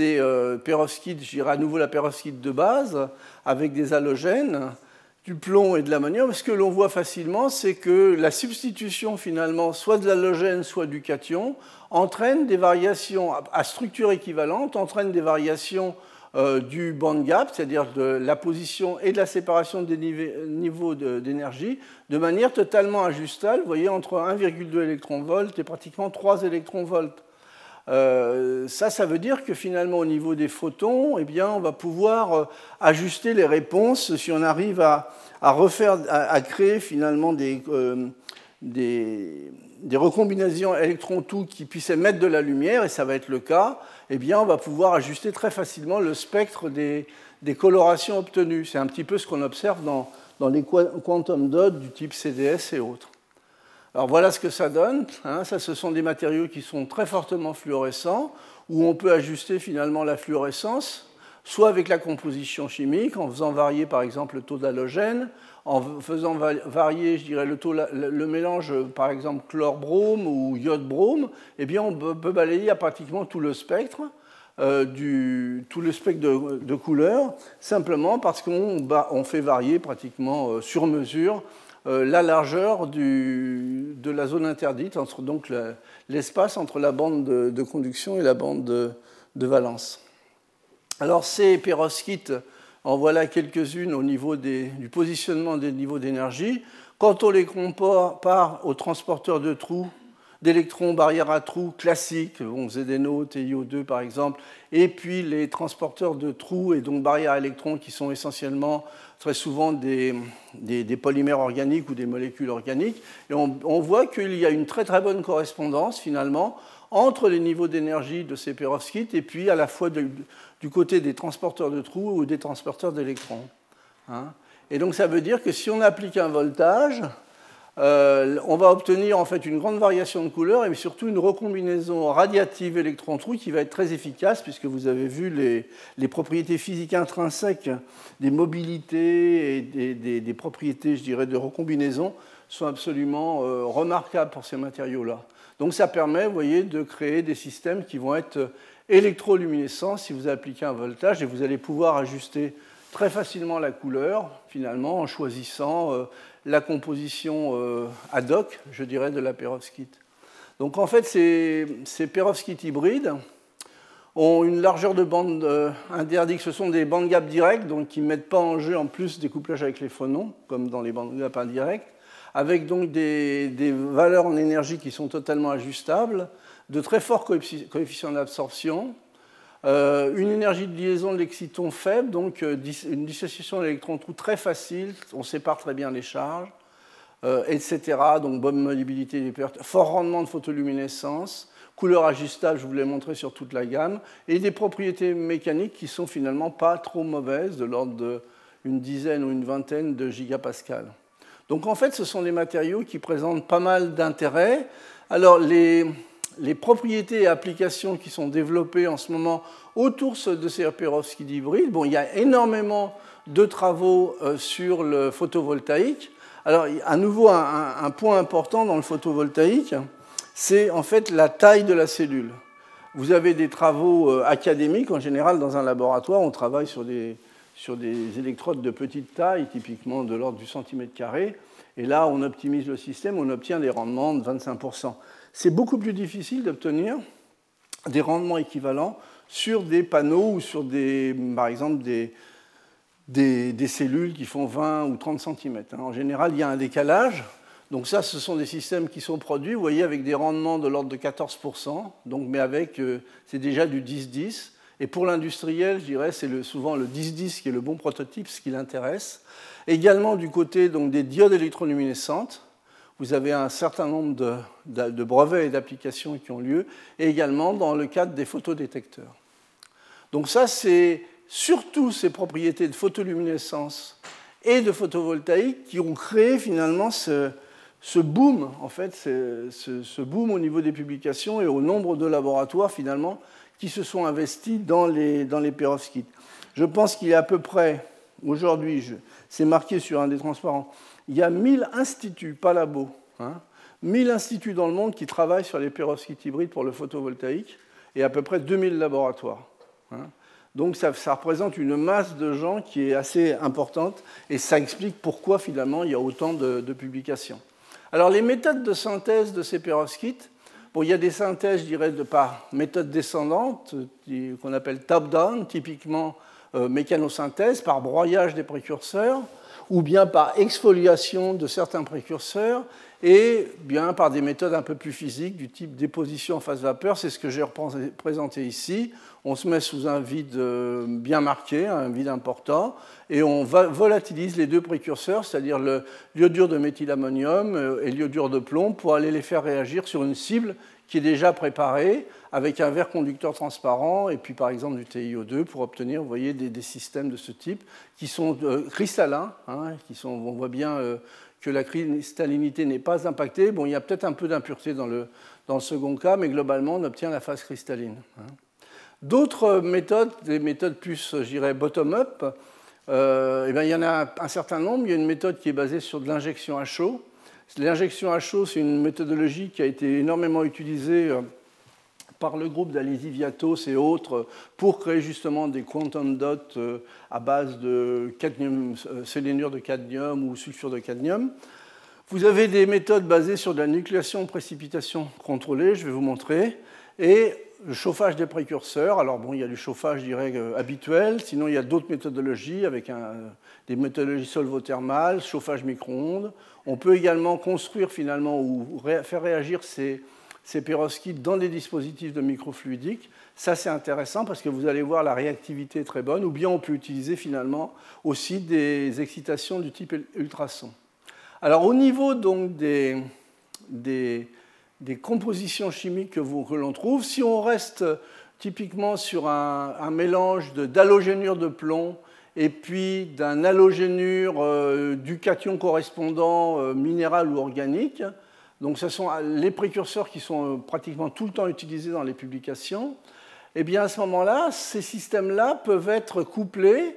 euh, ces euh, dirais à nouveau la perovskite de base, avec des halogènes, du plomb et de l'ammonium, ce que l'on voit facilement, c'est que la substitution finalement soit de l'halogène, soit du cation, entraîne des variations à structure équivalente, entraîne des variations euh, du band gap, c'est-à-dire de la position et de la séparation des niveaux d'énergie, de manière totalement ajustable, voyez, entre 1,2 électron-volt et pratiquement 3 électron-volts. Euh, ça, ça veut dire que finalement, au niveau des photons, eh bien, on va pouvoir euh, ajuster les réponses si on arrive à, refaire, à, créer finalement des, des, des recombinaisons électrons-tout qui puissent émettre de la lumière, et ça va être le cas, eh bien, on va pouvoir ajuster très facilement le spectre des, colorations obtenues. C'est un petit peu ce qu'on observe dans, les quantum dots du type CDS et autres. Alors voilà ce que ça donne. Hein. Ce sont des matériaux qui sont très fortement fluorescents, où on peut ajuster finalement la fluorescence soit avec la composition chimique, en faisant varier par exemple le taux d'halogène, en faisant varier, je dirais, le, mélange, par exemple, chlore-brome ou iode-brome, eh bien, on peut balayer à pratiquement tout le spectre. Euh, tout le spectre de, couleurs, simplement parce qu'on on fait varier pratiquement euh, sur mesure la largeur de la zone interdite, entre donc l'espace entre la bande de, conduction et la bande de, valence. Alors ces perovskites, en voilà quelques-unes au niveau du positionnement des niveaux d'énergie. Quand on les compare au transporteur de trous d'électrons barrières à trous classiques, bon, ZNO, TiO2 par exemple, et puis les transporteurs de trous et donc barrières à électrons qui sont essentiellement très souvent des, polymères organiques ou des molécules organiques. Et on, voit qu'il y a une très très bonne correspondance finalement entre les niveaux d'énergie de ces perovskites et puis à la fois du côté des transporteurs de trous ou des transporteurs d'électrons. Hein. et donc ça veut dire que si on applique un voltage, euh, on va obtenir en fait une grande variation de couleurs et surtout une recombinaison radiative électron-trou qui va être très efficace puisque vous avez vu les, propriétés physiques intrinsèques des mobilités et des, propriétés, je dirais, de recombinaison sont absolument euh, remarquables pour ces matériaux-là. Donc ça permet, voyez, de créer des systèmes qui vont être électroluminescents si vous appliquez un voltage et vous allez pouvoir ajuster très facilement la couleur, finalement, en choisissant euh, la composition euh, ad hoc, je dirais, de la perovskite. Donc en fait, ces, ces perovskites hybrides ont une largeur de bande euh, interdite. Ce sont des bandes gap directes, donc qui ne mettent pas en jeu en plus des couplages avec les phonons, comme dans les bandes gap indirectes, avec donc des, des valeurs en énergie qui sont totalement ajustables, de très forts coefficients d'absorption, euh, une énergie de liaison de l'exciton faible, donc euh, une dissociation d'électrons-trous très facile, on sépare très bien les charges, euh, etc. Donc bonne mobilité des pertes, fort rendement de photoluminescence, couleur ajustable, je vous l'ai montré sur toute la gamme, et des propriétés mécaniques qui sont finalement pas trop mauvaises, de l'ordre d'une dizaine ou une vingtaine de gigapascales. Donc en fait, ce sont des matériaux qui présentent pas mal d'intérêts. Alors les, les propriétés et applications qui sont développées en ce moment autour de ces perovskites hybrides, bon, il y a énormément de travaux euh, sur le photovoltaïque. Alors, à nouveau, un, point important dans le photovoltaïque, c'est en fait la taille de la cellule. Vous avez des travaux euh, académiques, en général, dans un laboratoire, on travaille sur des, sur des électrodes de petite taille, typiquement de l'ordre du centimètre carré. Et là, on optimise le système, on obtient des rendements de 25% c'est beaucoup plus difficile d'obtenir des rendements équivalents sur des panneaux ou sur des, par exemple des, cellules qui font 20 ou 30 cm. Hein. En général, il y a un décalage. Donc ça, ce sont des systèmes qui sont produits, vous voyez, avec des rendements de l'ordre de 14%, donc, mais avec, euh, c'est déjà du 10-10. Et pour l'industriel, je dirais, c'est souvent le 10-10 qui est le bon prototype, ce qui l'intéresse. Également du côté donc, des diodes électroluminescentes, vous avez un certain nombre de, brevets et d'applications qui ont lieu, et également dans le cadre des photodétecteurs. Donc ça, c'est surtout ces propriétés de photoluminescence et de photovoltaïque qui ont créé finalement ce, boom, en fait, ce, boom au niveau des publications et au nombre de laboratoires finalement qui se sont investis dans les, dans perovskites. Je pense qu'il y a à peu près, aujourd'hui, c'est marqué sur un des transparents, il y a 1000 instituts, pas labos, hein, 1000 instituts dans le monde qui travaillent sur les perovskites hybrides pour le photovoltaïque et à peu près 2000 laboratoires. Hein. Donc ça, représente une masse de gens qui est assez importante et ça explique pourquoi finalement il y a autant de, publications. Alors les méthodes de synthèse de ces perovskites, bon, il y a des synthèses, je dirais, par méthode descendante, qu'on appelle top-down, typiquement euh, mécanosynthèse, par broyage des précurseurs ou bien par exfoliation de certains précurseurs, et bien par des méthodes un peu plus physiques du type déposition en phase vapeur. C'est ce que j'ai représenté ici. On se met sous un vide euh, bien marqué, un vide important, et on volatilise les deux précurseurs, c'est-à-dire l'iodure de méthylammonium euh, et l'iodure de plomb, pour aller les faire réagir sur une cible qui est déjà préparée avec un verre conducteur transparent et puis par exemple du TiO2 pour obtenir voyez, des, systèmes de ce type qui sont euh, cristallins, hein, qui sont, on voit bien euh, que la cristallinité n'est pas impactée. Bon, il y a peut-être un peu d'impureté dans le, dans le second cas, mais globalement on obtient la phase cristalline. Hein. D'autres méthodes, des méthodes plus, je dirais, bottom-up, euh, eh bien, il y en a un certain nombre. Il y a une méthode qui est basée sur de l'injection à chaud. L'injection à chaud, c'est une méthodologie qui a été énormément utilisée euh, par le groupe d'Alisiviatos et autres pour créer justement des quantum dots euh, à base de cadmium, sélénure de cadmium ou sulfure de cadmium. Vous avez des méthodes basées sur de la nucléation précipitation contrôlée, je vais vous montrer, et le chauffage des précurseurs. Alors, bon, il y a du chauffage, je dirais, euh, habituel. Sinon, il y a d'autres méthodologies avec des méthodologies solvothermales, chauffage micro-ondes. On peut également construire finalement ou faire réagir ces, ces perovskites dans des dispositifs de microfluidique. Ça, c'est intéressant parce que vous allez voir la réactivité est très bonne. Ou bien on peut utiliser finalement aussi des excitations du type ultrason. Alors, au niveau donc des, des des compositions chimiques que, l'on trouve. Si on reste typiquement sur un, mélange d'halogénure de, plomb et puis d'un halogénure euh, du cation correspondant euh, minéral ou organique, donc ce sont les précurseurs qui sont euh, pratiquement tout le temps utilisés dans les publications, eh bien à ce moment-là, ces systèmes-là peuvent être couplés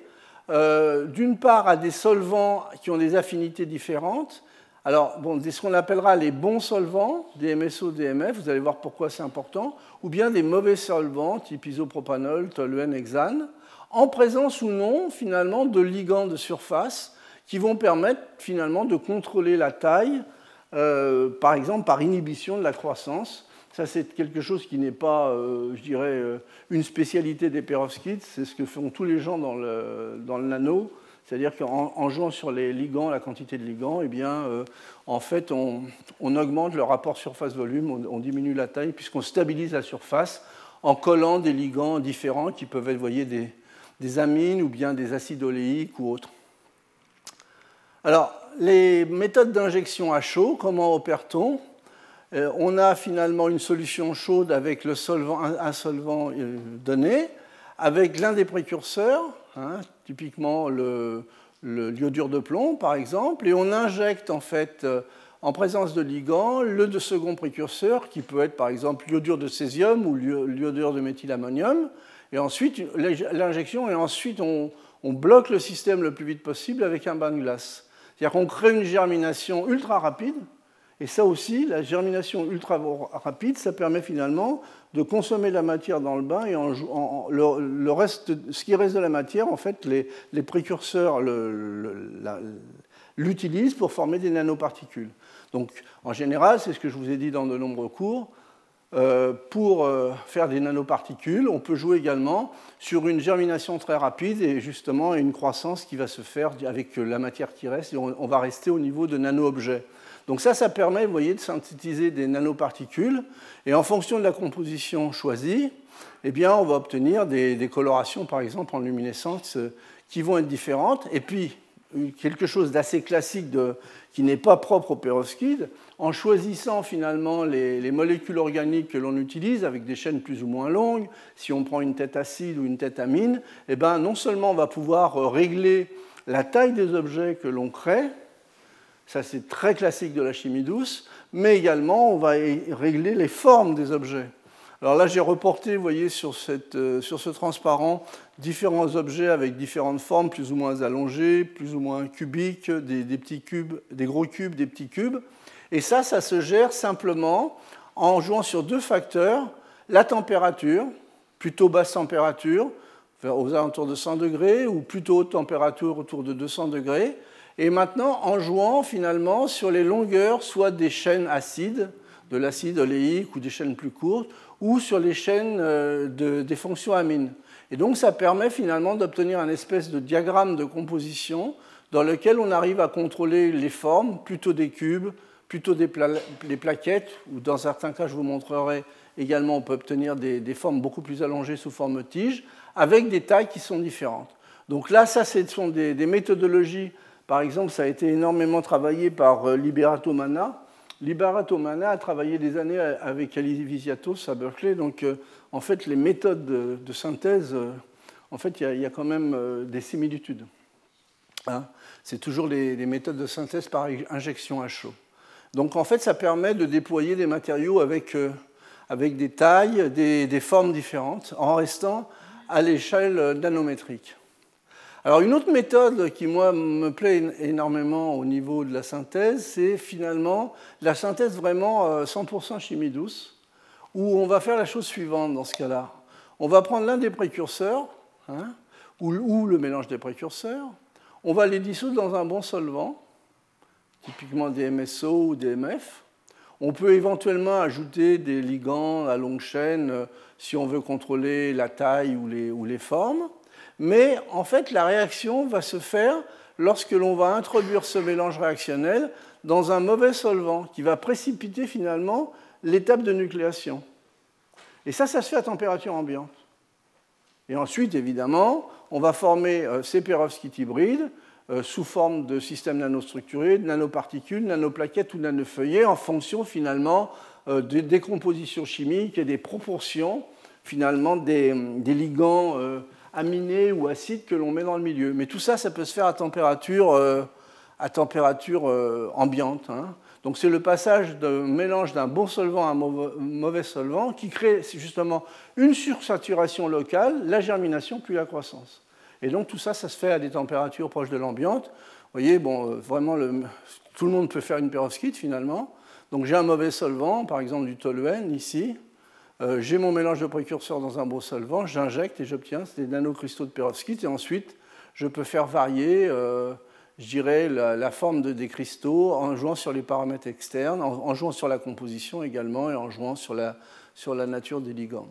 d'une part à des solvants qui ont des affinités différentes, alors, bon, ce qu'on appellera les bons solvants, DMSO, DMF, vous allez voir pourquoi c'est important, ou bien des mauvais solvants, type isopropanol, toluène, hexane, en présence ou non, finalement, de ligands de surface qui vont permettre, finalement, de contrôler la taille, euh, par exemple, par inhibition de la croissance. Ça, c'est quelque chose qui n'est pas, euh, je dirais, euh, une spécialité des perovskites, c'est ce que font tous les gens dans le, dans le nano c'est-à-dire qu'en jouant sur les ligands, la quantité de ligands, eh bien, euh, en fait, on, augmente le rapport surface-volume, on, diminue la taille, puisqu'on stabilise la surface en collant des ligands différents qui peuvent être, voyez, des, amines ou bien des acides oléiques ou autres. Alors, les méthodes d'injection à chaud, comment opère-t-on? Euh, On a finalement une solution chaude avec le solvant, un, solvant euh, donné, avec l'un des précurseurs, Hein, typiquement le, l'iodure de plomb par exemple, et on injecte en fait euh, en présence de ligand le de second précurseur qui peut être par exemple l'iodure de césium ou l'iodure de méthylammonium, et ensuite l'injection et ensuite on, on, bloque le système le plus vite possible avec un bain de glace. C'est-à-dire qu'on crée une germination ultra rapide et ça aussi, la germination ultra rapide, ça permet finalement de consommer la matière dans le bain et le, reste, ce qui reste de la matière, en fait, les, précurseurs l'utilisent pour former des nanoparticules. Donc, en général, c'est ce que je vous ai dit dans de nombreux cours. Euh, pour euh, faire des nanoparticules, on peut jouer également sur une germination très rapide et justement une croissance qui va se faire avec la matière qui reste et on va rester au niveau de nano-objets. Donc ça, ça permet, voyez, de synthétiser des nanoparticules. Et en fonction de la composition choisie, eh bien, on va obtenir des, colorations, par exemple, en luminescence, euh, qui vont être différentes. Et puis, quelque chose d'assez classique qui n'est pas propre au perovskite, en choisissant finalement les, molécules organiques que l'on utilise avec des chaînes plus ou moins longues, si on prend une tête acide ou une tête amine, eh bien, non seulement on va pouvoir euh, régler la taille des objets que l'on crée, ça, c'est très classique de la chimie douce. Mais également, on va régler les formes des objets. Alors là, j'ai reporté, vous voyez, sur, euh, sur, ce transparent, différents objets avec différentes formes, plus ou moins allongées, plus ou moins cubiques, des, petits cubes, des gros cubes, des petits cubes. Et ça, ça se gère simplement en jouant sur deux facteurs. La température, plutôt basse température, aux alentours de 100 degrés, ou plutôt haute température autour de 200 degrés, et maintenant en jouant finalement sur les longueurs, soit des chaînes acides, de l'acide oléique ou des chaînes plus courtes, ou sur les chaînes euh, des fonctions amines. Et donc ça permet finalement d'obtenir un espèce de diagramme de composition dans lequel on arrive à contrôler les formes, plutôt des cubes, plutôt des plaquettes, ou dans certains cas, je vous montrerai également, on peut obtenir des, formes beaucoup plus allongées sous forme tige, avec des tailles qui sont différentes. Donc là, ça, ce sont des méthodologies par exemple, ça a été énormément travaillé par euh, Liberato Mana. Liberato Mana a travaillé des années avec Ali Visiatos à Berkeley. Donc, euh, en fait, les méthodes de, synthèse, euh, en fait, il y, a quand même des similitudes. Hein. C'est toujours les, méthodes de synthèse par injection à chaud. Donc, en fait, ça permet de déployer des matériaux avec, avec des tailles, des, formes différentes, en restant à l'échelle nanométrique. Alors une autre méthode qui, moi, me plaît énormément au niveau de la synthèse, c'est finalement la synthèse vraiment 100% euh, chimie douce, où on va faire la chose suivante dans ce cas-là. On va prendre l'un des précurseurs, hein, ou, ou, le mélange des précurseurs, on va les dissoudre dans un bon solvant, typiquement des MSO ou des MF, on peut éventuellement ajouter des ligands à longue chaîne euh, si on veut contrôler la taille ou les, formes. Mais en fait, la réaction va se faire lorsque l'on va introduire ce mélange réactionnel dans un mauvais solvant qui va précipiter finalement l'étape de nucléation. Et ça, ça se fait à température ambiante. Et ensuite, évidemment, on va former euh, ces perovskites hybrides euh, sous forme de systèmes nanostructurés, de nanoparticules, nanoplaquettes ou nanofeuillets, en fonction finalement euh, des décompositions chimiques et des proportions finalement des, ligands euh, aminés ou acides que l'on met dans le milieu. Mais tout ça, ça peut se faire à température, à température ambiante. Hein. Donc c'est le passage de mélange d'un bon solvant à un mauvais solvant qui crée justement une sursaturation locale, la germination puis la croissance. Et donc tout ça, ça se fait à des températures proches de l'ambiante. Vous voyez, bon, euh, vraiment, tout le monde peut faire une perovskite finalement. Donc j'ai un mauvais solvant, par exemple du toluène ici. Euh, j'ai mon mélange de précurseurs dans un beau solvant, j'injecte et j'obtiens des nanocristaux de perovskite. Et ensuite, je peux faire varier, euh, je dirais, la, forme de, des cristaux en jouant sur les paramètres externes, en, jouant sur la composition également et en jouant sur la, sur la nature des ligands.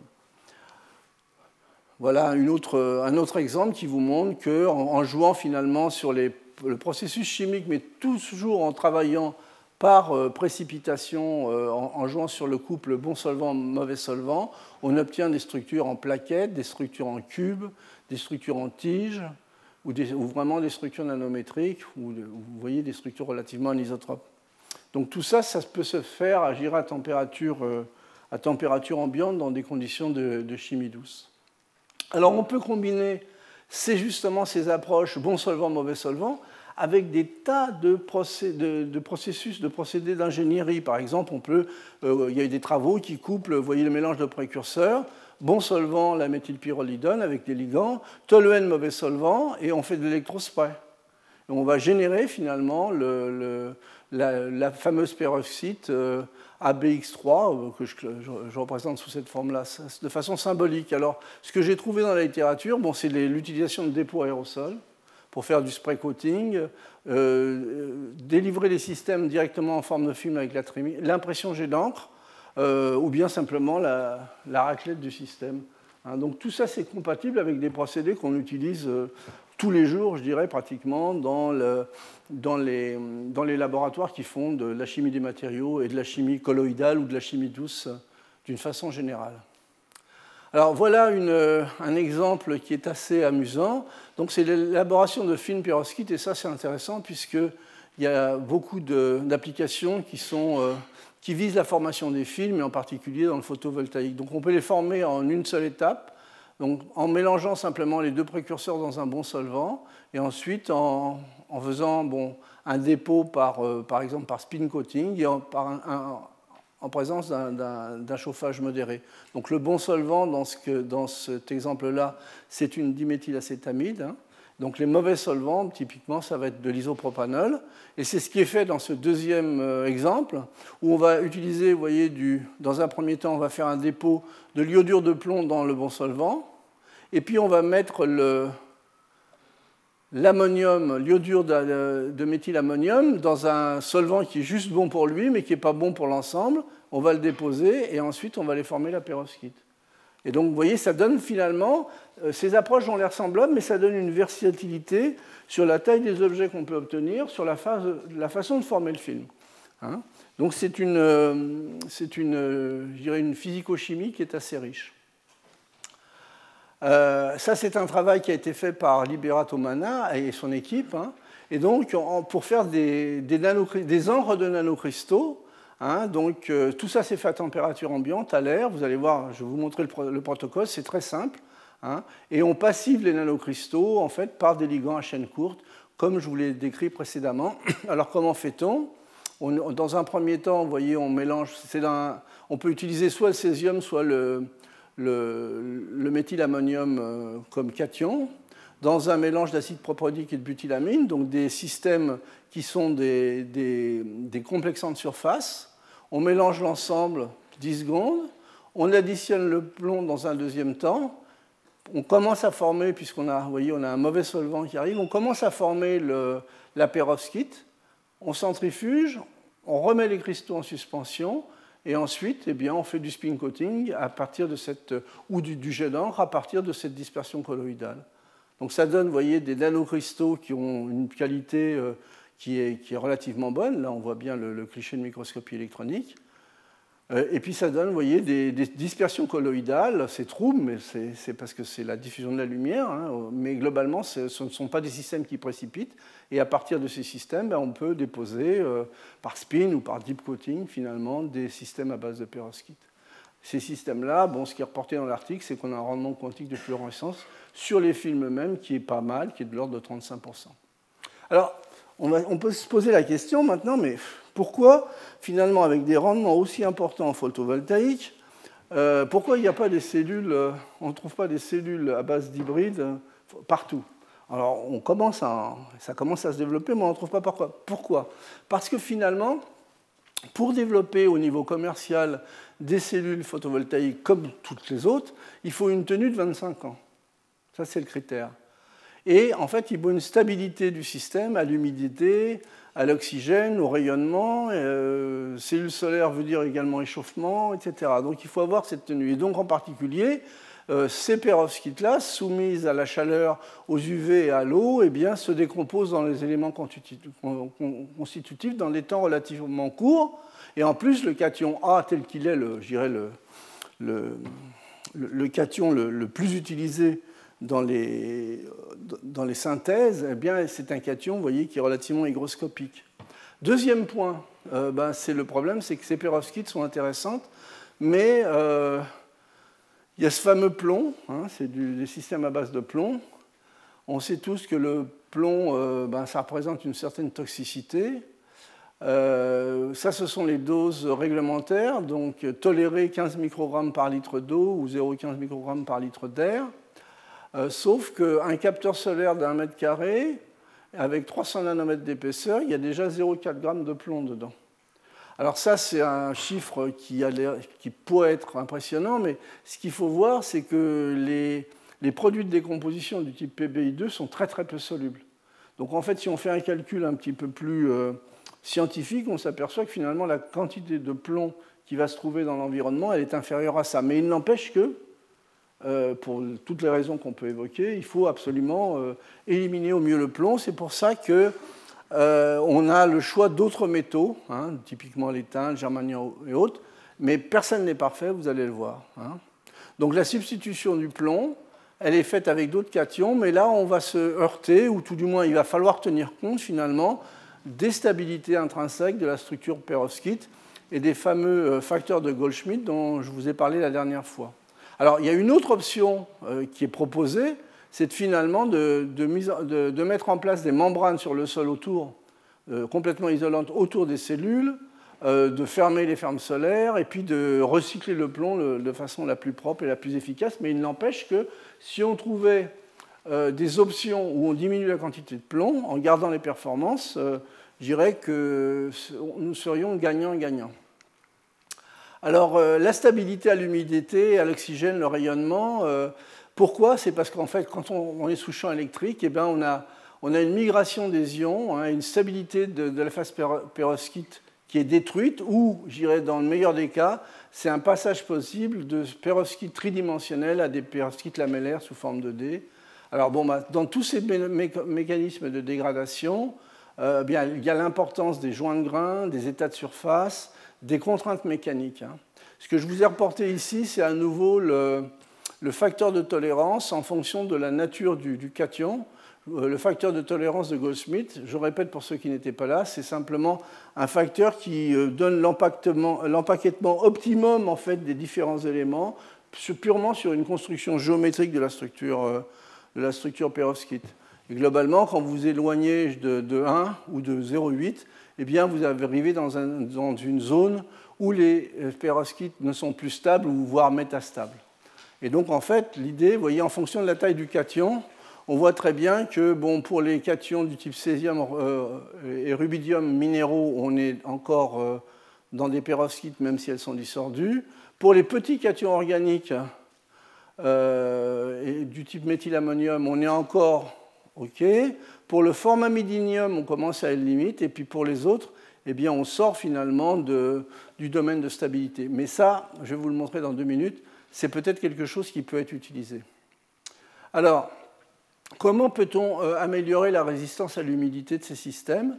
Voilà un autre exemple qui vous montre qu'en en jouant finalement sur le processus chimique, mais toujours en travaillant par euh, précipitation, euh, en, jouant sur le couple bon solvant, mauvais solvant, on obtient des structures en plaquettes, des structures en cubes, des structures en tiges, ou, vraiment des structures nanométriques, ou, vous voyez des structures relativement anisotropes. Donc tout ça, ça peut se faire, agir à température, euh, à température ambiante dans des conditions de chimie douce. Alors on peut combiner c'est justement ces approches bon solvant, mauvais solvant, avec des tas de, processus, de procédés d'ingénierie. Par exemple, on peut, euh, il y a eu des travaux qui couplent, vous voyez le mélange de précurseurs, bon solvant, la méthylpyrrolidone avec des ligands, toluène, mauvais solvant, et on fait de l'électrospray. On va générer finalement la, fameuse perovskite euh, ABX3, euh, que je, représente sous cette forme-là, de façon symbolique. Alors, ce que j'ai trouvé dans la littérature, bon, c'est l'utilisation de dépôts aérosols pour faire du spray coating, euh, délivrer les systèmes directement en forme de film avec l'impression jet d'encre, euh, ou bien simplement la, raclette du système. Hein, donc tout ça, c'est compatible avec des procédés qu'on utilise tous les jours, je dirais, pratiquement, dans, le, dans, dans, les, laboratoires qui font de la chimie des matériaux et de la chimie colloïdale ou de la chimie douce d'une façon générale. Alors voilà une, un exemple qui est assez amusant. Donc c'est l'élaboration de films perovskites et ça c'est intéressant puisqu'il y a beaucoup d'applications qui, euh, qui visent la formation des films et en particulier dans le photovoltaïque. Donc on peut les former en une seule étape donc, en mélangeant simplement les deux précurseurs dans un bon solvant, et ensuite en, faisant bon, un dépôt par, euh, par exemple par spin coating et en, en présence d'un chauffage modéré. Donc le bon solvant dans, ce dans cet exemple-là, c'est une diméthylacétamide. Hein. Donc les mauvais solvants, typiquement, ça va être de l'isopropanol. Et c'est ce qui est fait dans ce deuxième euh, exemple, où on va utiliser, vous voyez, du, dans un premier temps, on va faire un dépôt de l'iodure de plomb dans le bon solvant. Et puis on va mettre l'ammonium, l'iodure de, méthylammonium dans un solvant qui est juste bon pour lui, mais qui n'est pas bon pour l'ensemble. On va le déposer et ensuite on va les former la perovskite. Et donc vous voyez, ça donne finalement, euh, ces approches ont l'air semblables, mais ça donne une versatilité sur la taille des objets qu'on peut obtenir, sur la, la, façon de former le film. Hein. donc c'est une, euh, une, euh, une physico-chimie qui est assez riche. Euh, ça, c'est un travail qui a été fait par Liberato Mana et son équipe. Hein. et donc, pour faire des, des, de nanocristaux, hein, donc, euh, tout ça, c'est fait à température ambiante, à l'air. Vous allez voir, je vais vous montrer le, protocole, c'est très simple. Hein. et on passive les nanocristaux en fait, par des ligands à chaîne courte, comme je vous l'ai décrit précédemment. <coughs> Alors, comment fait-on? Dans un premier temps, vous voyez, on mélange, on peut utiliser soit le césium, soit le, le, méthylammonium euh, comme cation, dans un mélange d'acide proprodique et de butylamine, donc des systèmes qui sont des, des, complexants de surface. On mélange l'ensemble 10 secondes, on additionne le plomb dans un deuxième temps, on commence à former, puisqu'on a, voyez, on a un mauvais solvant qui arrive, on commence à former le, la perovskite, on centrifuge, on remet les cristaux en suspension, et ensuite, eh bien, on fait du spin coating à partir de cette, ou du, du jet à partir de cette dispersion colloïdale. Donc ça donne, voyez, des nanocristaux qui ont une qualité euh, qui, est, qui, est, relativement bonne. Là, on voit bien le cliché de microscopie électronique. Euh, et puis ça donne, vous voyez, des, dispersions colloïdales. C'est trouble, mais c'est parce que c'est la diffusion de la lumière. Hein. mais globalement, ce ne sont pas des systèmes qui précipitent. Et à partir de ces systèmes, ben, on peut déposer euh, par spin ou par deep coating, finalement, des systèmes à base de perovskite. Ces systèmes-là, bon, ce qui est reporté dans l'article, c'est qu'on a un rendement quantique de fluorescence sur les films eux-mêmes qui est pas mal, qui est de l'ordre de 35%. Alors, on, peut se poser la question maintenant, mais pourquoi, finalement, avec des rendements aussi importants en photovoltaïque, euh, pourquoi il n'y a pas des cellules, euh, on ne trouve pas des cellules à base d'hybrides euh, partout? Alors, on commence à, ça commence à se développer, mais on ne trouve pas pourquoi. Pourquoi? Parce que finalement, pour développer au niveau commercial des cellules photovoltaïques comme toutes les autres, il faut une tenue de 25 ans. Ça, c'est le critère. Et en fait, il faut une stabilité du système à l'humidité, à l'oxygène, au rayonnement. Euh, cellule solaire veut dire également échauffement, etc. Donc il faut avoir cette tenue. Et donc en particulier, euh, ces perovskites-là, soumises à la chaleur, aux UV et à l'eau, eh bien, se décomposent dans les éléments constitutifs dans des temps relativement courts. Et en plus, le cation A, tel qu'il est, le, le, le, le, cation le, plus utilisé dans les, dans les synthèses, eh bien, c'est un cation, vous voyez, qui est relativement hygroscopique. Deuxième point, euh, ben, c'est le problème, c'est que ces perovskites sont intéressantes, mais euh, il y a ce fameux plomb, hein, c'est des systèmes à base de plomb. On sait tous que le plomb, euh, ben, ça représente une certaine toxicité. ça, ce sont les doses réglementaires, donc tolérer 15 microgrammes par litre d'eau ou 0,15 microgrammes par litre d'air. Euh, sauf qu'un capteur solaire d'un mètre carré, avec 300 nanomètres d'épaisseur, il y a déjà 0,4 g de plomb dedans. Alors ça, c'est un chiffre qui, qui, pourrait être impressionnant, mais ce qu'il faut voir, c'est que les, les, produits de décomposition du type PBI2 sont très très peu solubles. Donc en fait, si on fait un calcul un petit peu plus euh, scientifique, on s'aperçoit que finalement la quantité de plomb qui va se trouver dans l'environnement, elle est inférieure à ça. Mais il n'empêche que euh, pour toutes les raisons qu'on peut évoquer, il faut absolument euh, éliminer au mieux le plomb. C'est pour ça qu'on euh, a le choix d'autres métaux, hein, typiquement l'étain, le germanium et autres, mais personne n'est parfait, vous allez le voir. Hein. Donc la substitution du plomb, elle est faite avec d'autres cations, mais là on va se heurter, ou tout du moins il va falloir tenir compte finalement des stabilités intrinsèques de la structure perovskite et des fameux facteurs de Goldschmidt dont je vous ai parlé la dernière fois. Alors, il y a une autre option euh, qui est proposée, c'est finalement de, mettre en place des membranes sur le sol autour, euh, complètement isolantes autour des cellules, euh, de fermer les fermes solaires et puis de recycler le plomb de façon la plus propre et la plus efficace. Mais il n'empêche que si on trouvait des options où on diminue la quantité de plomb en gardant les performances, je dirais que nous serions gagnants-gagnants. Alors, euh, la stabilité à l'humidité, à l'oxygène, le rayonnement, euh, pourquoi? C'est parce qu'en fait, quand on, est sous champ électrique, eh ben, on, a, une migration des ions, hein, une stabilité de, la phase perovskite qui est détruite, ou, j'irais dans le meilleur des cas, c'est un passage possible de perovskite tridimensionnel à des perovskites lamellaires sous forme de D. Alors, bon, bah, dans tous ces mécanismes de dégradation, euh, bien, il y a l'importance des joints de grains, des états de surface, des contraintes mécaniques. Hein. Ce que je vous ai reporté ici, c'est à nouveau le, facteur de tolérance en fonction de la nature du, cation. Euh, le facteur de tolérance de Goldsmith, je répète pour ceux qui n'étaient pas là, c'est simplement un facteur qui euh, donne l'empaquetement optimum en fait, des différents éléments purement sur une construction géométrique de la structure, euh, de la structure perovskite. Et globalement, quand vous éloignez de, 1 ou de 0,8, eh bien, vous arrivez dans, une zone où les perovskites ne sont plus stables voire métastables. Et donc, en fait, l'idée, vous voyez, en fonction de la taille du cation, on voit très bien que bon, pour les cations du type césium euh, et rubidium minéraux, on est encore euh, dans des perovskites, même si elles sont dissordus. Pour les petits cations organiques euh, du type méthylammonium, on est encore OK. Pour le formamidinium, on commence à être limite. Et puis pour les autres, eh bien, on sort finalement du domaine de stabilité. Mais ça, je vais vous le montrer dans deux minutes, c'est peut-être quelque chose qui peut être utilisé. Alors, comment peut-on euh, améliorer la résistance à l'humidité de ces systèmes?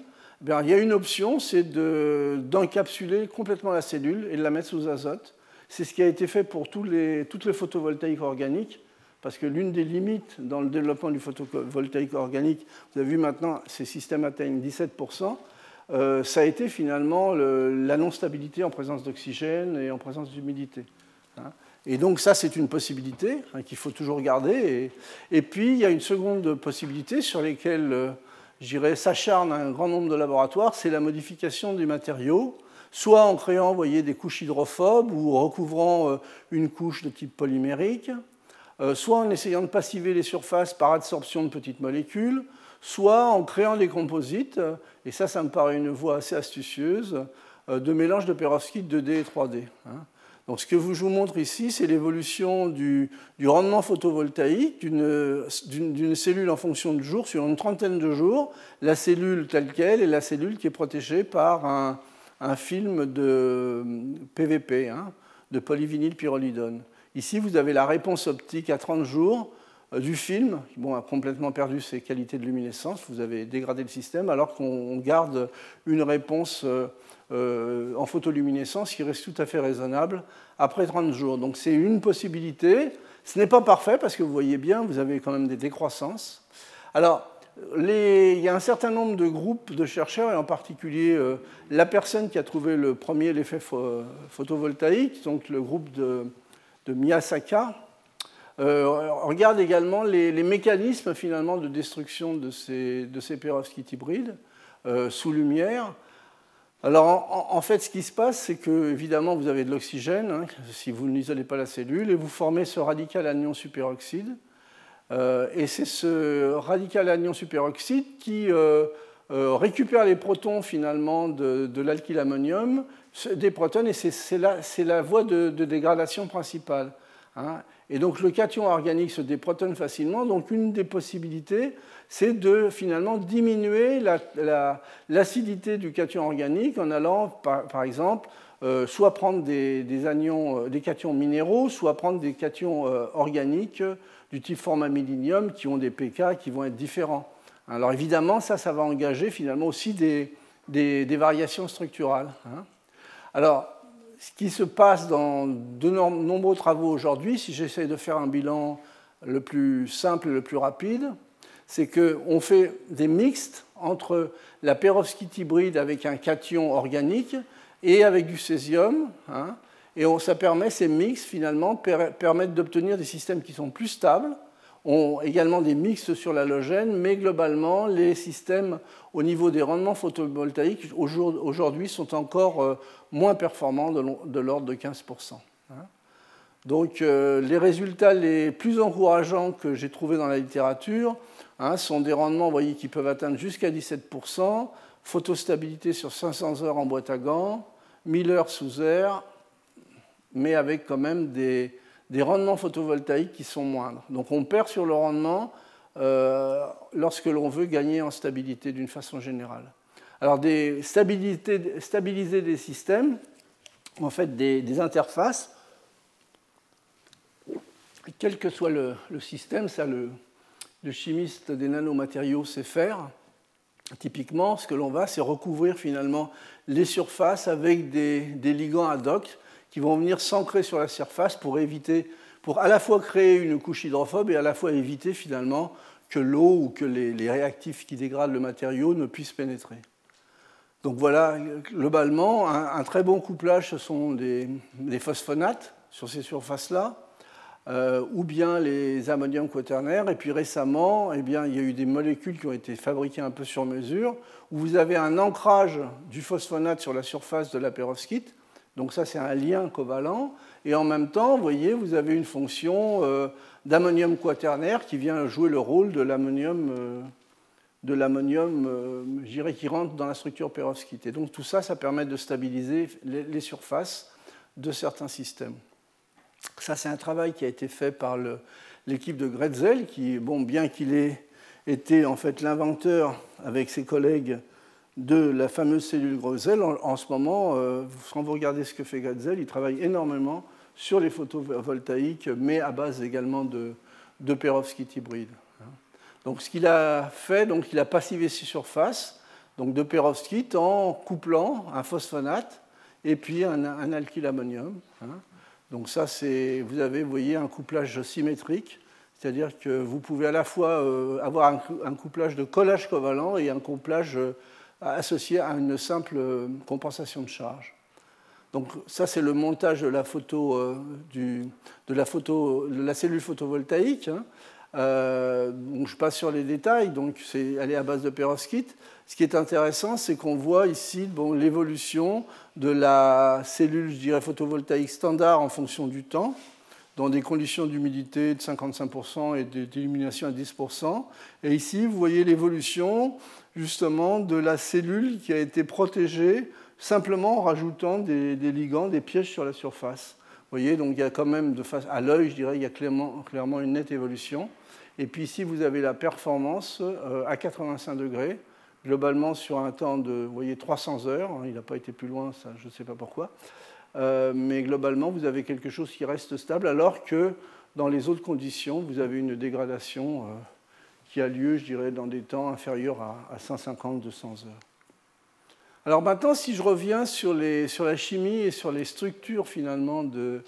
Eh Il y a une option, c'est d'encapsuler complètement la cellule et de la mettre sous azote. C'est ce qui a été fait pour toutes les photovoltaïques organiques, parce que l'une des limites dans le développement du photovoltaïque organique, vous avez vu maintenant, ces systèmes atteignent 17%, euh, ça a été finalement la non-stabilité en présence d'oxygène et en présence d'humidité. Hein. Et donc ça, c'est une possibilité hein, qu'il faut toujours garder. Et, puis, il y a une seconde possibilité sur laquelle, euh, j'irais, s'acharne un grand nombre de laboratoires, c'est la modification des matériaux, soit en créant, voyez, des couches hydrophobes ou recouvrant euh, une couche de type polymérique, soit en essayant de passiver les surfaces par adsorption de petites molécules, soit en créant des composites, et ça, ça me paraît une voie assez astucieuse, de mélange de perovskites 2D et 3D. Donc, ce que je vous montre ici, c'est l'évolution du, rendement photovoltaïque d'une cellule en fonction de jours sur une trentaine de jours, la cellule telle qu'elle et la cellule qui est protégée par un, film de PVP, hein, de polyvinylpyrrolidone. Ici, vous avez la réponse optique à 30 jours euh, du film, qui bon, a complètement perdu ses qualités de luminescence, vous avez dégradé le système, alors qu'on garde une réponse euh, euh, en photoluminescence qui reste tout à fait raisonnable après 30 jours. Donc c'est une possibilité. Ce n'est pas parfait parce que vous voyez bien, vous avez quand même des décroissances. Alors, il y a un certain nombre de groupes de chercheurs, et en particulier la personne qui a trouvé le premier l'effet photovoltaïque, donc le groupe de, Miyasaka, euh, regarde également les, mécanismes finalement de destruction de ces, de ces perovskites hybrides sous lumière. Alors en, fait, ce qui se passe, c'est que évidemment vous avez de l'oxygène hein, si vous n'isolez pas la cellule et vous formez ce radical anion superoxyde. Euh, et c'est ce radical anion superoxyde qui euh, euh, récupère les protons finalement de, l'alkylammonium, des protones, et c'est la, voie de, dégradation principale. Hein. Et donc le cation organique se déprotonne facilement. Donc une des possibilités, c'est de finalement diminuer l'acidité du cation organique en allant, par, exemple, euh, soit prendre des, anions, euh, des cations minéraux, soit prendre des cations euh, organiques du type formamidinium qui ont des pK qui vont être différents. Alors évidemment, ça, ça va engager finalement aussi des, variations structurales. Hein. Alors, ce qui se passe dans de nombreux travaux aujourd'hui, si j'essaie de faire un bilan le plus simple et le plus rapide, c'est qu'on fait des mixtes entre la perovskite hybride avec un cation organique et avec du césium. Hein, et ça permet, ces mixtes finalement permettent d'obtenir des systèmes qui sont plus stables, ont également des mixtes sur l'halogène, mais globalement, les systèmes au niveau des rendements photovoltaïques aujourd'hui sont encore euh, moins performants de l'ordre de 15%. Hein. Donc euh, les résultats les plus encourageants que j'ai trouvés dans la littérature hein, sont des rendements voyez, qui peuvent atteindre jusqu'à 17%, photostabilité sur 500 heures en boîte à gants, 1000 heures sous air, mais avec quand même des, des rendements photovoltaïques qui sont moindres. Donc on perd sur le rendement euh, lorsque l'on veut gagner en stabilité d'une façon générale. Alors des stabiliser des systèmes, en fait des, interfaces, quel que soit le, système, ça le, chimiste des nanomatériaux sait faire. Typiquement, ce que l'on va, c'est recouvrir finalement les surfaces avec des, des ligands ad hoc qui vont venir s'ancrer sur la surface pour éviter, pour à la fois créer une couche hydrophobe et à la fois éviter finalement que l'eau ou que les, réactifs qui dégradent le matériau ne puissent pénétrer. Donc voilà, globalement, un, très bon couplage, ce sont des, phosphonates sur ces surfaces-là. euh, ou bien les ammoniums quaternaires. Et puis récemment, eh bien, il y a eu des molécules qui ont été fabriquées un peu sur mesure, où vous avez un ancrage du phosphonate sur la surface de la perovskite. Donc ça, c'est un lien covalent. Et en même temps, vous voyez, vous avez une fonction euh, d'ammonium quaternaire qui vient jouer le rôle de l'ammonium, euh, de l'ammonium, dirais, qui rentre dans la structure perovskite. Et donc tout ça, ça permet de stabiliser les surfaces de certains systèmes. Ça, c'est un travail qui a été fait par l'équipe de Gretzel, qui, bon, bien qu'il ait été en fait l'inventeur avec ses collègues de la fameuse cellule Gretzel, en, ce moment, euh, quand vous regardez ce que fait Gretzel, il travaille énormément sur les photovoltaïques, mais à base également de, de perovskite hybride. Donc, ce qu'il a fait, donc, il a passivé ses surfaces donc de perovskite en couplant un phosphonate et puis un, un alkylammonium. Hein. Donc ça, c'est, vous avez, vous voyez, un couplage symétrique, c'est-à-dire que vous pouvez à la fois euh, avoir un, couplage de collage covalent et un couplage euh, associé à une simple euh, compensation de charge. Donc ça, c'est le montage de la photo, du, de, la photo la cellule photovoltaïque. Hein. je passe sur les détails. Donc, elle est à base de perovskite. Ce qui est intéressant, c'est qu'on voit ici bon, l'évolution de la cellule je dirais, photovoltaïque standard en fonction du temps, dans des conditions d'humidité de 55% et d'illumination à 10%. Et ici, vous voyez l'évolution justement de la cellule qui a été protégée simplement en rajoutant des, ligands, des pièges sur la surface. Vous voyez, donc il y a quand même, de face, à l'œil, je dirais, il y a clairement, une nette évolution. Et puis ici, vous avez la performance euh, à 85 degrés globalement sur un temps de vous voyez, 300 heures. Hein, il n'a pas été plus loin, ça, je ne sais pas pourquoi. Euh, mais globalement, vous avez quelque chose qui reste stable, alors que dans les autres conditions, vous avez une dégradation euh, qui a lieu, je dirais, dans des temps inférieurs à, 150-200 heures. Alors maintenant, si je reviens sur, la chimie et sur les structures finalement de,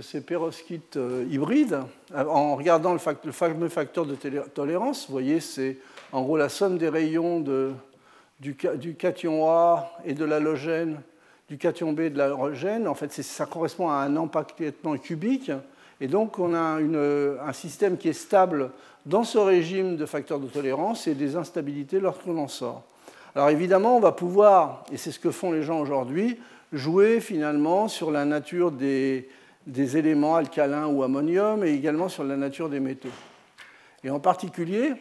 ces perovskites euh, hybrides, en regardant le, fameux facteur de tolérance, vous voyez, c'est en gros la somme des rayons du, cation A et de l'halogène, du cation B et de l'halogène, en fait, ça correspond à un empactement cubique. Et donc, on a un système qui est stable dans ce régime de facteurs de tolérance et des instabilités lorsqu'on en sort. Alors évidemment, on va pouvoir, et c'est ce que font les gens aujourd'hui, jouer finalement sur la nature des, éléments alcalins ou ammonium et également sur la nature des métaux. Et en particulier,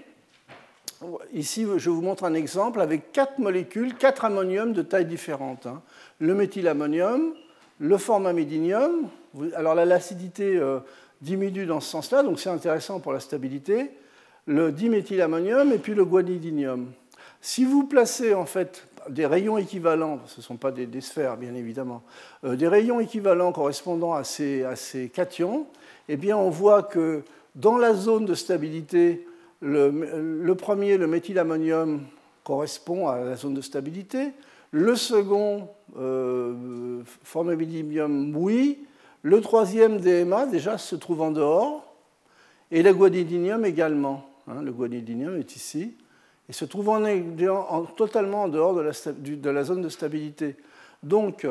Ici, je vous montre un exemple avec quatre molécules, quatre ammoniums de taille différente. Hein. Le méthylammonium, le formamidinium, alors l'acidité euh, diminue dans ce sens-là, donc c'est intéressant pour la stabilité, le diméthylammonium et puis le guanidinium. Si vous placez en fait des rayons équivalents, ce ne sont pas des, sphères bien évidemment, euh, des rayons équivalents correspondant à ces, cations, eh bien on voit que dans la zone de stabilité, le, premier, le méthylammonium, correspond à la zone de stabilité. Le second, euh, oui. Le troisième, DMA, déjà se trouve en dehors. Et le guanidinium également. Hein, le guanidinium est ici. Et se trouve en, totalement en dehors de la, zone de stabilité. Donc,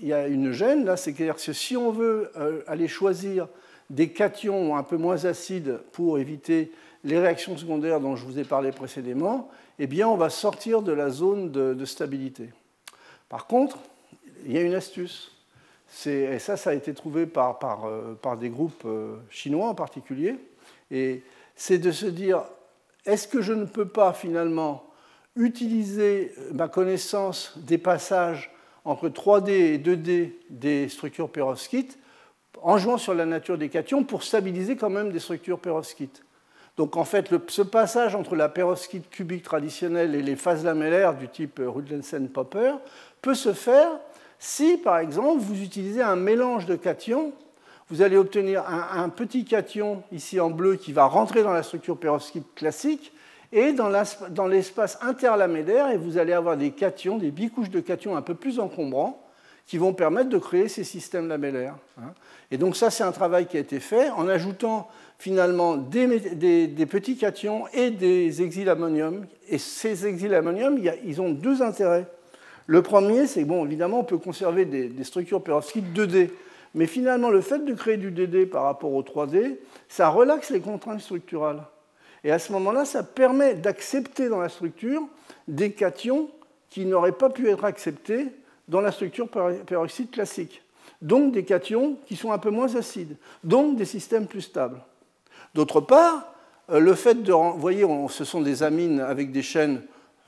il y a une gêne là, c'est que si on veut euh, aller choisir des cations un peu moins acides pour éviter les réactions secondaires dont je vous ai parlé précédemment, eh bien, on va sortir de la zone de, stabilité. Par contre, il y a une astuce. Et ça, ça a été trouvé par, euh, des groupes euh, chinois en particulier. Et c'est de se dire, est-ce que je ne peux pas finalement utiliser ma connaissance des passages entre 3D et 2D des structures perovskites en jouant sur la nature des cations pour stabiliser quand même des structures perovskites? Donc en fait, ce passage entre la perovskite cubique traditionnelle et les phases lamellaires du type Rudlensen-Popper peut se faire si, par exemple, vous utilisez un mélange de cations. Vous allez obtenir un, petit cation ici en bleu qui va rentrer dans la structure perovskite classique et dans l'espace interlamellaire, et vous allez avoir des cations, des bicouches de cations un peu plus encombrants qui vont permettre de créer ces systèmes lamellaires. Hein. Et donc ça, c'est un travail qui a été fait en ajoutant finalement des, petits cations et des exylammoniums. Et ces exylammoniums, ils ont deux intérêts. Le premier, c'est bon, évidemment, on peut conserver des, structures perovskites 2D, Mais finalement, le fait de créer du DD par rapport au 3D, ça relaxe les contraintes structurales. Et à ce moment-là, ça permet d'accepter dans la structure des cations qui n'auraient pas pu être acceptés dans la structure peroxyde classique. Donc des cations qui sont un peu moins acides, donc des systèmes plus stables. D'autre part, euh, le fait de. Voyez, ce sont des amines avec des chaînes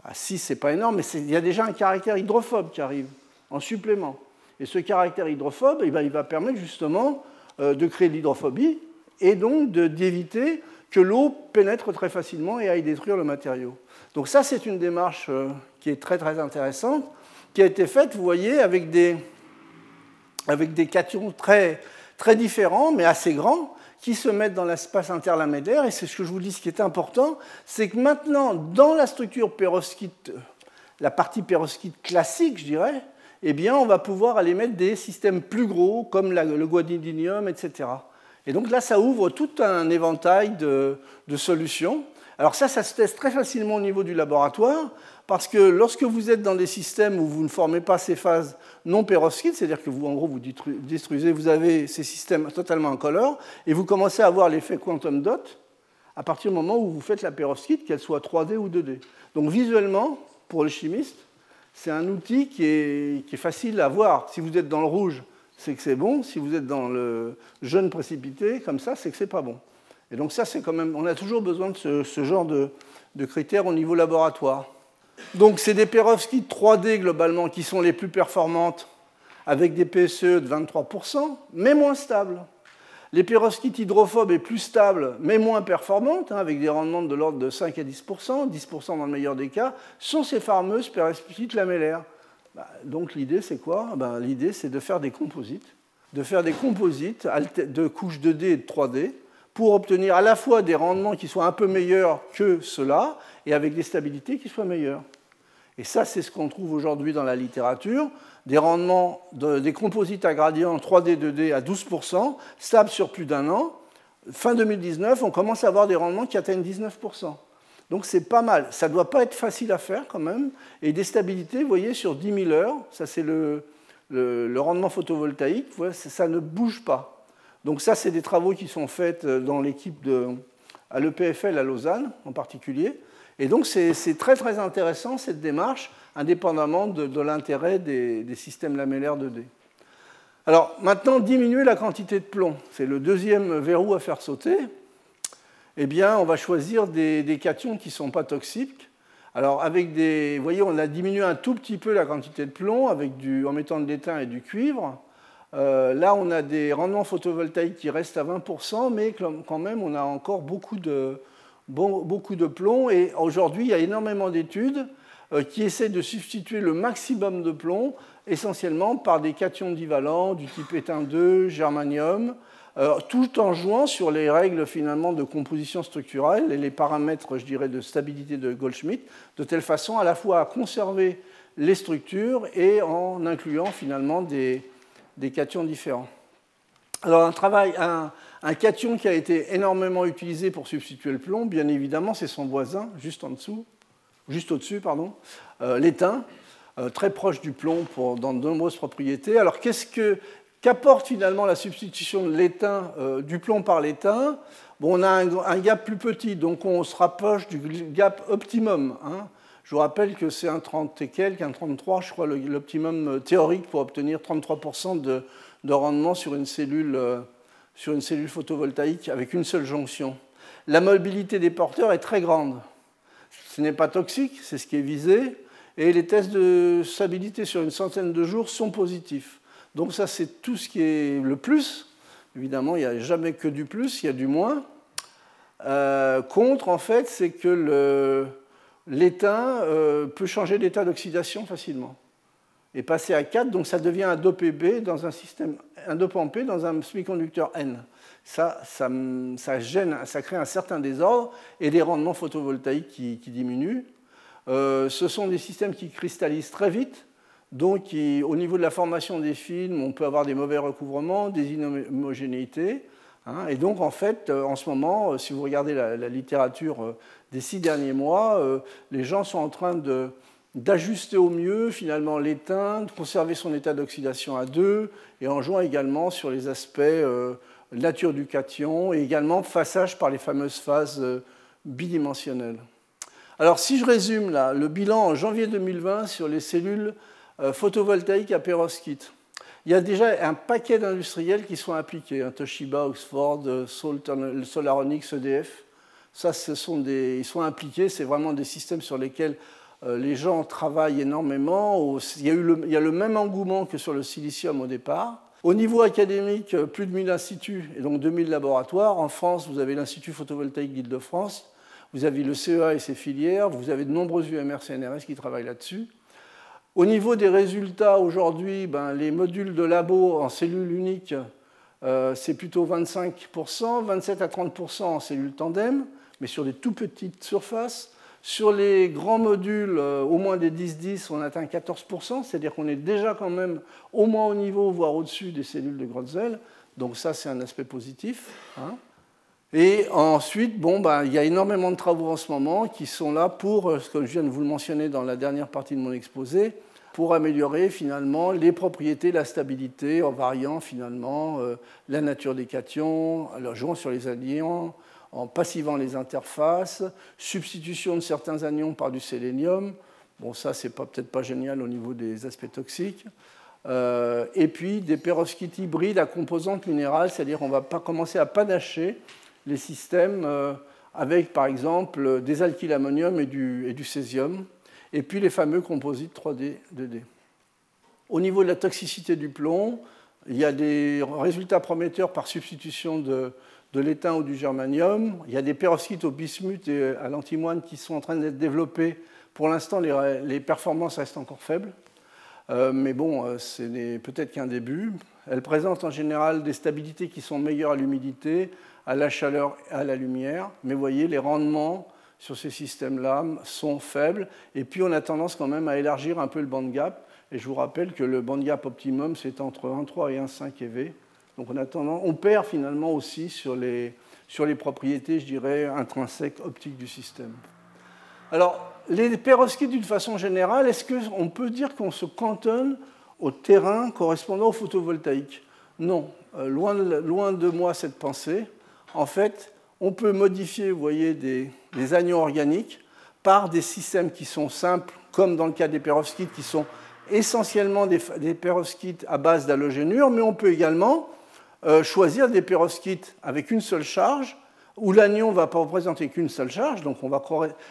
à 6, c'est pas énorme, mais il y a déjà un caractère hydrophobe qui arrive en supplément. Et ce caractère hydrophobe, eh ben, il va permettre justement euh, de créer de l'hydrophobie et donc d'éviter que l'eau pénètre très facilement et aille détruire le matériau. Donc ça, c'est une démarche euh, qui est très très intéressante, qui a été faite, vous voyez, avec des, cations très différents, mais assez grands, qui se mettent dans l'espace interlamédaire. Et c'est ce que je vous dis, ce qui est important, c'est que maintenant, dans la structure perovskite, la partie perovskite classique, je dirais, eh bien, on va pouvoir aller mettre des systèmes plus gros, comme le guanidinium, etc. Et donc là, ça ouvre tout un éventail de, solutions. Alors ça, ça se teste très facilement au niveau du laboratoire, parce que lorsque vous êtes dans des systèmes où vous ne formez pas ces phases non perovskites, c'est-à-dire que vous, en gros, vous détruisez, vous avez ces systèmes totalement incolores, et vous commencez à avoir l'effet quantum dot à partir du moment où vous faites la perovskite, qu'elle soit 3D ou 2D. Donc visuellement, pour le chimiste, c'est un outil qui est, facile à voir. Si vous êtes dans le rouge, c'est que c'est bon. Si vous êtes dans le jaune précipité, comme ça, c'est que c'est pas bon. Et donc ça, c'est quand même, on a toujours besoin de ce, genre de, critères au niveau laboratoire. Donc c'est des perovskites 3D globalement qui sont les plus performantes, avec des PSE de 23%, mais moins stables. Les perovskites hydrophobes est plus stables, mais moins performantes, hein, avec des rendements de l'ordre de 5 à 10%, 10% dans le meilleur des cas, sont ces fameuses perovskites lamellaires. Bah, donc l'idée, c'est quoi? Bah, L'idée, c'est de faire des composites, de faire des composites de couches 2D et de 3D pour obtenir à la fois des rendements qui soient un peu meilleurs que ceux-là et avec des stabilités qui soient meilleures. Et ça, c'est ce qu'on trouve aujourd'hui dans la littérature, des rendements des composites à gradient 3D, 2D à 12%, stables sur plus d'un an. Fin 2019, on commence à avoir des rendements qui atteignent 19%. Donc c'est pas mal. Ça ne doit pas être facile à faire quand même. Et des stabilités, vous voyez, sur 10 000 heures, ça c'est le, rendement photovoltaïque, ça ne bouge pas. Donc ça, c'est des travaux qui sont faits dans l'équipe à l'EPFL à Lausanne en particulier. Et donc c'est très très intéressant cette démarche, indépendamment de, l'intérêt des, systèmes lamellaires 2D. Alors maintenant, diminuer la quantité de plomb, c'est le deuxième verrou à faire sauter eh bien, on va choisir des, cations qui ne sont pas toxiques. Alors, avec des, vous voyez, on a diminué un tout petit peu la quantité de plomb avec du, en mettant de l'étain et du cuivre. Euh, là, on a des rendements photovoltaïques qui restent à 20%, mais quand même, on a encore beaucoup de, beaucoup de plomb. Et aujourd'hui, il y a énormément d'études euh, qui essaient de substituer le maximum de plomb essentiellement par des cations divalents du type étain 2, germanium, euh, tout en jouant sur les règles finalement de composition structurelle et les paramètres, je dirais, de stabilité de Goldschmidt, de telle façon à la fois à conserver les structures et en incluant finalement des, cations différents. Alors un travail, un, cation qui a été énormément utilisé pour substituer le plomb, bien évidemment, c'est son voisin, juste en dessous, juste au-dessus, pardon, euh, l'étain, euh, très proche du plomb dans de nombreuses propriétés. Alors qu'est-ce que Qu'apporte finalement la substitution de l'étain, euh, du plomb par l'étain? Bon, On a un, gap plus petit, donc on se rapproche du gap optimum. Hein. Je vous rappelle que c'est un 30 et quelques, un 33, je crois, l'optimum théorique pour obtenir 33% de, rendement sur une, cellule, sur une cellule photovoltaïque avec une seule jonction. La mobilité des porteurs est très grande. Ce n'est pas toxique, c'est ce qui est visé, et les tests de stabilité sur une centaine de jours sont positifs. Donc ça, c'est tout ce qui est le plus. Évidemment, il n'y a jamais que du plus, il y a du moins. Euh, contre, en fait, c'est que l'étain euh, peut changer d'état d'oxydation facilement et passer à 4, donc ça devient un dopé B dans un système, un dopant P dans un semi-conducteur N. Ça, ça, gêne, ça crée un certain désordre et des rendements photovoltaïques qui, diminuent. Euh, ce sont des systèmes qui cristallisent très vite, donc, au niveau de la formation des films, on peut avoir des mauvais recouvrements, des inhomogénéités. Hein. et donc, en fait, euh, en ce moment, euh, si vous regardez la, littérature des six derniers mois, les gens sont en train de, d'ajuster au mieux finalement l'étain, de conserver son état d'oxydation à 2, et en jouant également sur les aspects euh, nature du cation et également façage par les fameuses phases euh, bidimensionnelles. Alors si je résume là, le bilan en janvier 2020 sur les cellules euh, photovoltaïques à perovskite, il y a déjà un paquet d'industriels qui sont impliqués, hein, Toshiba, Oxford, Solaronics, EDF. Ça, ce sont des, ils sont impliqués, c'est vraiment des systèmes sur lesquels les gens travaillent énormément. Il y, a eu le, il y a le même engouement que sur le silicium au départ. Au niveau académique, euh, plus de 1000 instituts et donc 2000 laboratoires. En France, vous avez l'Institut photovoltaïque d'Île-de-France, vous avez le CEA et ses filières, vous avez de nombreux UMR CNRS qui travaillent là-dessus. Au niveau des résultats, aujourd'hui, ben, les modules de labo en cellules uniques, euh, c'est plutôt 25%, 27 à 30% en cellules tandem, mais sur des tout petites surfaces. Sur les grands modules, euh, au moins des 10-10, on atteint 14%, c'est-à-dire qu'on est déjà quand même au moins au niveau, voire au-dessus des cellules de Grotzel. Donc ça, c'est un aspect positif. Hein. Et ensuite, bon, bah, il y a énormément de travaux en ce moment qui sont là pour, euh, comme je viens de vous le mentionner dans la dernière partie de mon exposé, pour améliorer finalement les propriétés, la stabilité en variant finalement euh, la nature des cations, alors jouant sur les anions, en passivant les interfaces, substitution de certains anions par du sélénium. Bon, ça, c'est peut-être pas génial au niveau des aspects toxiques. Euh, et puis des perovskites hybrides à composantes minérales, c'est-à-dire on va pas commencer à panacher les systèmes euh, avec, par exemple, des alkylammonium et du, et du césium, et puis les fameux composites 3D, 2D. Au niveau de la toxicité du plomb, il y a des résultats prometteurs par substitution de, de l'étain ou du germanium. Il y a des perovskites au bismuth et à l'antimoine qui sont en train d'être développés. Pour l'instant, les, performances restent encore faibles. Euh, mais bon, euh, c'est peut-être qu'un début. Elles présentent en général des stabilités qui sont meilleures à l'humidité, à la chaleur à la lumière. Mais vous voyez, les rendements sur ces systèmes-là sont faibles. Et puis, on a tendance quand même à élargir un peu le band gap. Et je vous rappelle que le band gap optimum, c'est entre 1,3 et 1,5 EV. Donc on, on perd finalement aussi sur les, propriétés, je dirais, intrinsèques optiques du système. Alors, les perovskites, d'une façon générale, est-ce qu'on peut dire qu'on se cantonne au terrain correspondant au photovoltaïque? Non, euh, loin, de, moi cette pensée. En fait, on peut modifier, vous voyez, des, des anions organiques par des systèmes qui sont simples, comme dans le cas des perovskites, qui sont essentiellement des, des perovskites à base d'halogénure, mais on peut également euh, choisir des perovskites avec une seule charge, où l'anion ne va pas représenter qu'une seule charge, donc on va,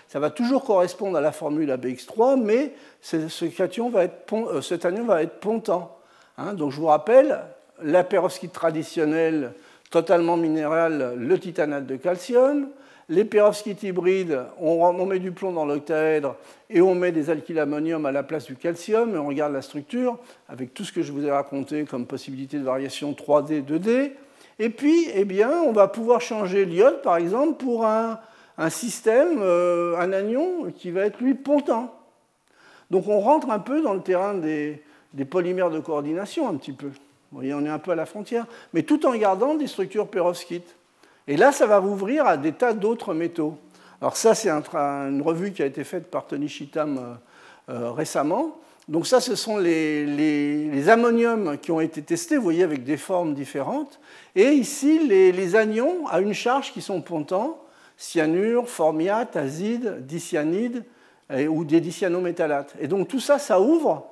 ça va toujours correspondre à la formule ABX3, mais ce euh, cet anion va être pontant. Hein. donc je vous rappelle, la perovskite traditionnelle, totalement minérale, le titanate de calcium, les perovskites hybrides, on, met du plomb dans l'octaèdre et on met des alkylammonium à la place du calcium et on regarde la structure avec tout ce que je vous ai raconté comme possibilité de variation 3D, 2D. Et puis, eh bien, on va pouvoir changer l'iode, par exemple, pour un, système, euh, un anion qui va être, lui, pontant. Donc on rentre un peu dans le terrain des, des polymères de coordination, un petit peu. Vous voyez, on est un peu à la frontière, mais tout en gardant des structures perovskites. Et là, ça va ouvrir à des tas d'autres métaux. Alors ça, c'est une revue qui a été faite par Tony Chitam euh, euh, récemment. Donc ça, ce sont les, ammoniums qui ont été testés, vous voyez, avec des formes différentes. Et ici, les, anions à une charge qui sont pontants, cyanure, formiate, azide, dicyanide ou des dicyanométallates. Et donc tout ça, ça ouvre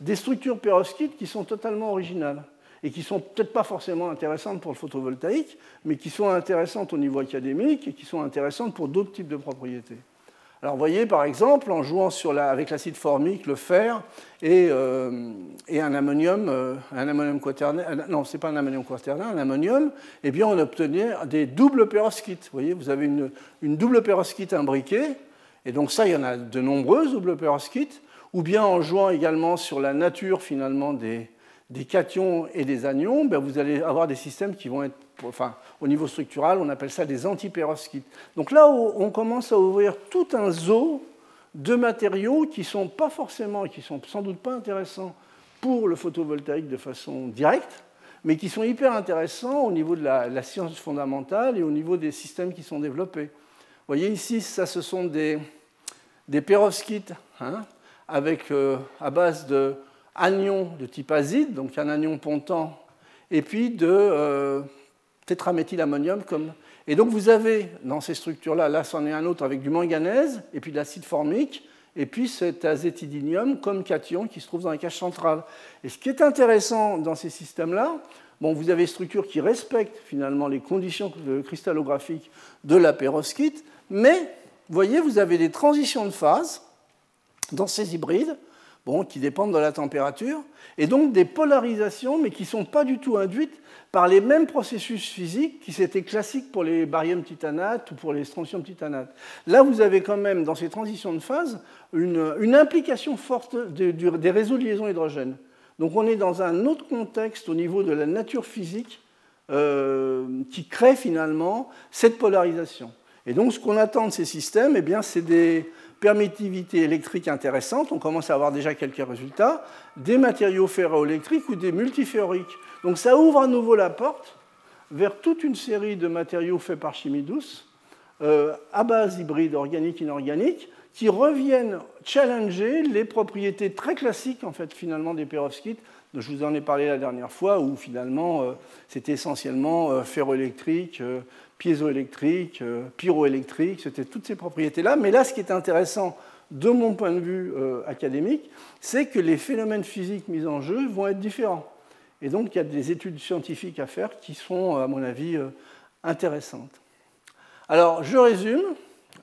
des structures perovskites qui sont totalement originales et qui sont peut-être pas forcément intéressantes pour le photovoltaïque, mais qui sont intéressantes au niveau académique et qui sont intéressantes pour d'autres types de propriétés. Alors vous voyez par exemple en jouant avec l'acide formique, le fer et, euh, un ammonium, euh, un ammonium quaternaire, non c'est pas un ammonium quaternaire, un ammonium, eh bien on obtenait des doubles perovskites. Vous voyez, vous avez une, une double perovskite imbriquée, et donc ça il y en a de nombreuses doubles perovskites, ou bien en jouant également sur la nature finalement des, des cations et des anions, ben vous allez avoir des systèmes qui vont être, enfin, au niveau structural, on appelle ça des antipérovskites. Donc là, on commence à ouvrir tout un zoo de matériaux qui sont pas forcément, qui sont sans doute pas intéressants pour le photovoltaïque de façon directe, mais qui sont hyper intéressants au niveau de la, science fondamentale et au niveau des systèmes qui sont développés. Vous voyez ici, ça, ce sont des, des perovskites hein, avec, à base de anions de type azide, donc un anion pontant, et puis de tétraméthylammonium comme et donc vous avez dans ces structures-là, là c'en est un autre avec du manganèse, et puis de l'acide formique, et puis cet azétidinium comme cation qui se trouve dans la cage centrale. Et ce qui est intéressant dans ces systèmes-là, bon, vous avez des structures qui respectent finalement les conditions cristallographiques de la perovskite, mais vous voyez, vous avez des transitions de phase dans ces hybrides, bon, qui dépendent de la température, et donc des polarisations, mais qui ne sont pas du tout induites par les mêmes processus physiques qui étaient classiques pour les barium titanates ou pour les strontium titanates. Là, vous avez quand même, dans ces transitions de phase, une, implication forte des réseaux de liaison hydrogène. Donc on est dans un autre contexte au niveau de la nature physique euh, qui crée finalement cette polarisation. Et donc ce qu'on attend de ces systèmes, eh c'est des permittivités électriques intéressantes, on commence à avoir déjà quelques résultats, des matériaux ferroélectriques ou des multiféoriques. Donc ça ouvre à nouveau la porte vers toute une série de matériaux faits par chimie douce, euh, à base hybride organique-inorganique, qui reviennent challenger les propriétés très classiques en fait finalement des perovskites. Je vous en ai parlé la dernière fois, où finalement euh, c'était essentiellement euh, ferroélectrique, piézoélectrique, pyroélectrique, c'était toutes ces propriétés-là. Mais là, ce qui est intéressant de mon point de vue académique, c'est que les phénomènes physiques mis en jeu vont être différents. Et donc, il y a des études scientifiques à faire qui sont, à mon avis, euh, intéressantes. Alors, je résume.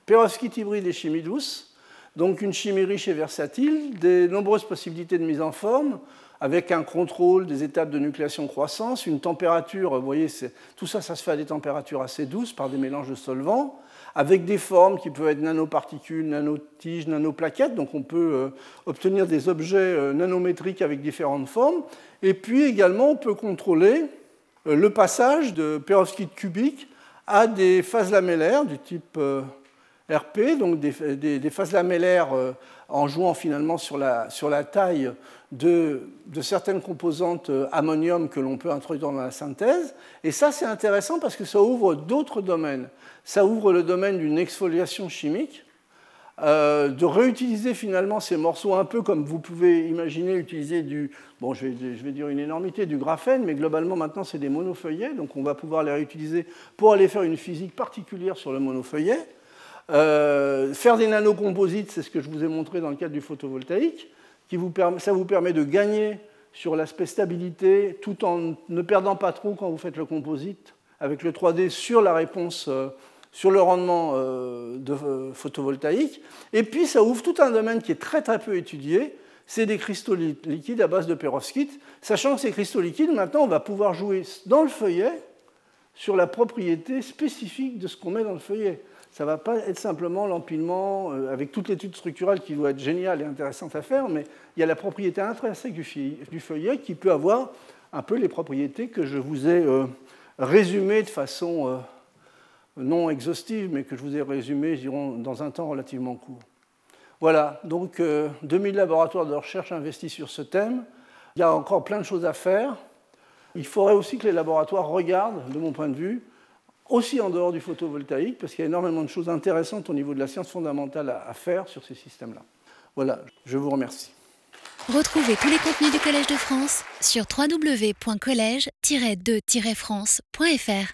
Perovskite hybride et chimie douce. Donc, une chimie riche et versatile, des nombreuses possibilités de mise en forme, avec un contrôle des étapes de nucléation-croissance, une température, vous voyez, tout ça, ça se fait à des températures assez douces par des mélanges de solvants, avec des formes qui peuvent être nanoparticules, nanotiges, nanoplaquettes. Donc on peut euh, obtenir des objets euh, nanométriques avec différentes formes. Et puis également, on peut contrôler euh, le passage de perovskite cubique à des phases lamellaires du type RP, donc des, phases lamellaires en jouant finalement sur la, sur la taille de, certaines composantes ammonium que l'on peut introduire dans la synthèse. Et ça, c'est intéressant parce que ça ouvre d'autres domaines ça ouvre le domaine d'une exfoliation chimique, euh, de réutiliser finalement ces morceaux un peu comme vous pouvez imaginer utiliser du, bon je vais, dire une énormité, du graphène, mais globalement maintenant c'est des monofeuillets, donc on va pouvoir les réutiliser pour aller faire une physique particulière sur le monofeuillet. Euh, faire des nanocomposites, c'est ce que je vous ai montré dans le cadre du photovoltaïque, qui vous ça vous permet de gagner sur l'aspect stabilité tout en ne perdant pas trop quand vous faites le composite avec le 3D sur la réponse euh, sur le rendement euh, de euh, photovoltaïque. Et puis, ça ouvre tout un domaine qui est très très peu étudié, c'est des cristaux liquides à base de perovskite. Sachant que ces cristaux liquides, maintenant, on va pouvoir jouer dans le feuillet sur la propriété spécifique de ce qu'on met dans le feuillet. Ça ne va pas être simplement l'empilement euh, avec toute l'étude structurelle qui doit être géniale et intéressante à faire, mais il y a la propriété intrinsèque du feuillet qui peut avoir un peu les propriétés que je vous ai résumées de façon non exhaustive, mais que je vous ai résumé, dans un temps relativement court. Voilà, donc 2000 euh, laboratoires de recherche investis sur ce thème. Il y a encore plein de choses à faire. Il faudrait aussi que les laboratoires regardent, de mon point de vue, aussi en dehors du photovoltaïque, parce qu'il y a énormément de choses intéressantes au niveau de la science fondamentale à faire sur ces systèmes-là. Voilà, je vous remercie. Retrouvez tous les contenus du Collège de France sur www.colège-2-france.fr.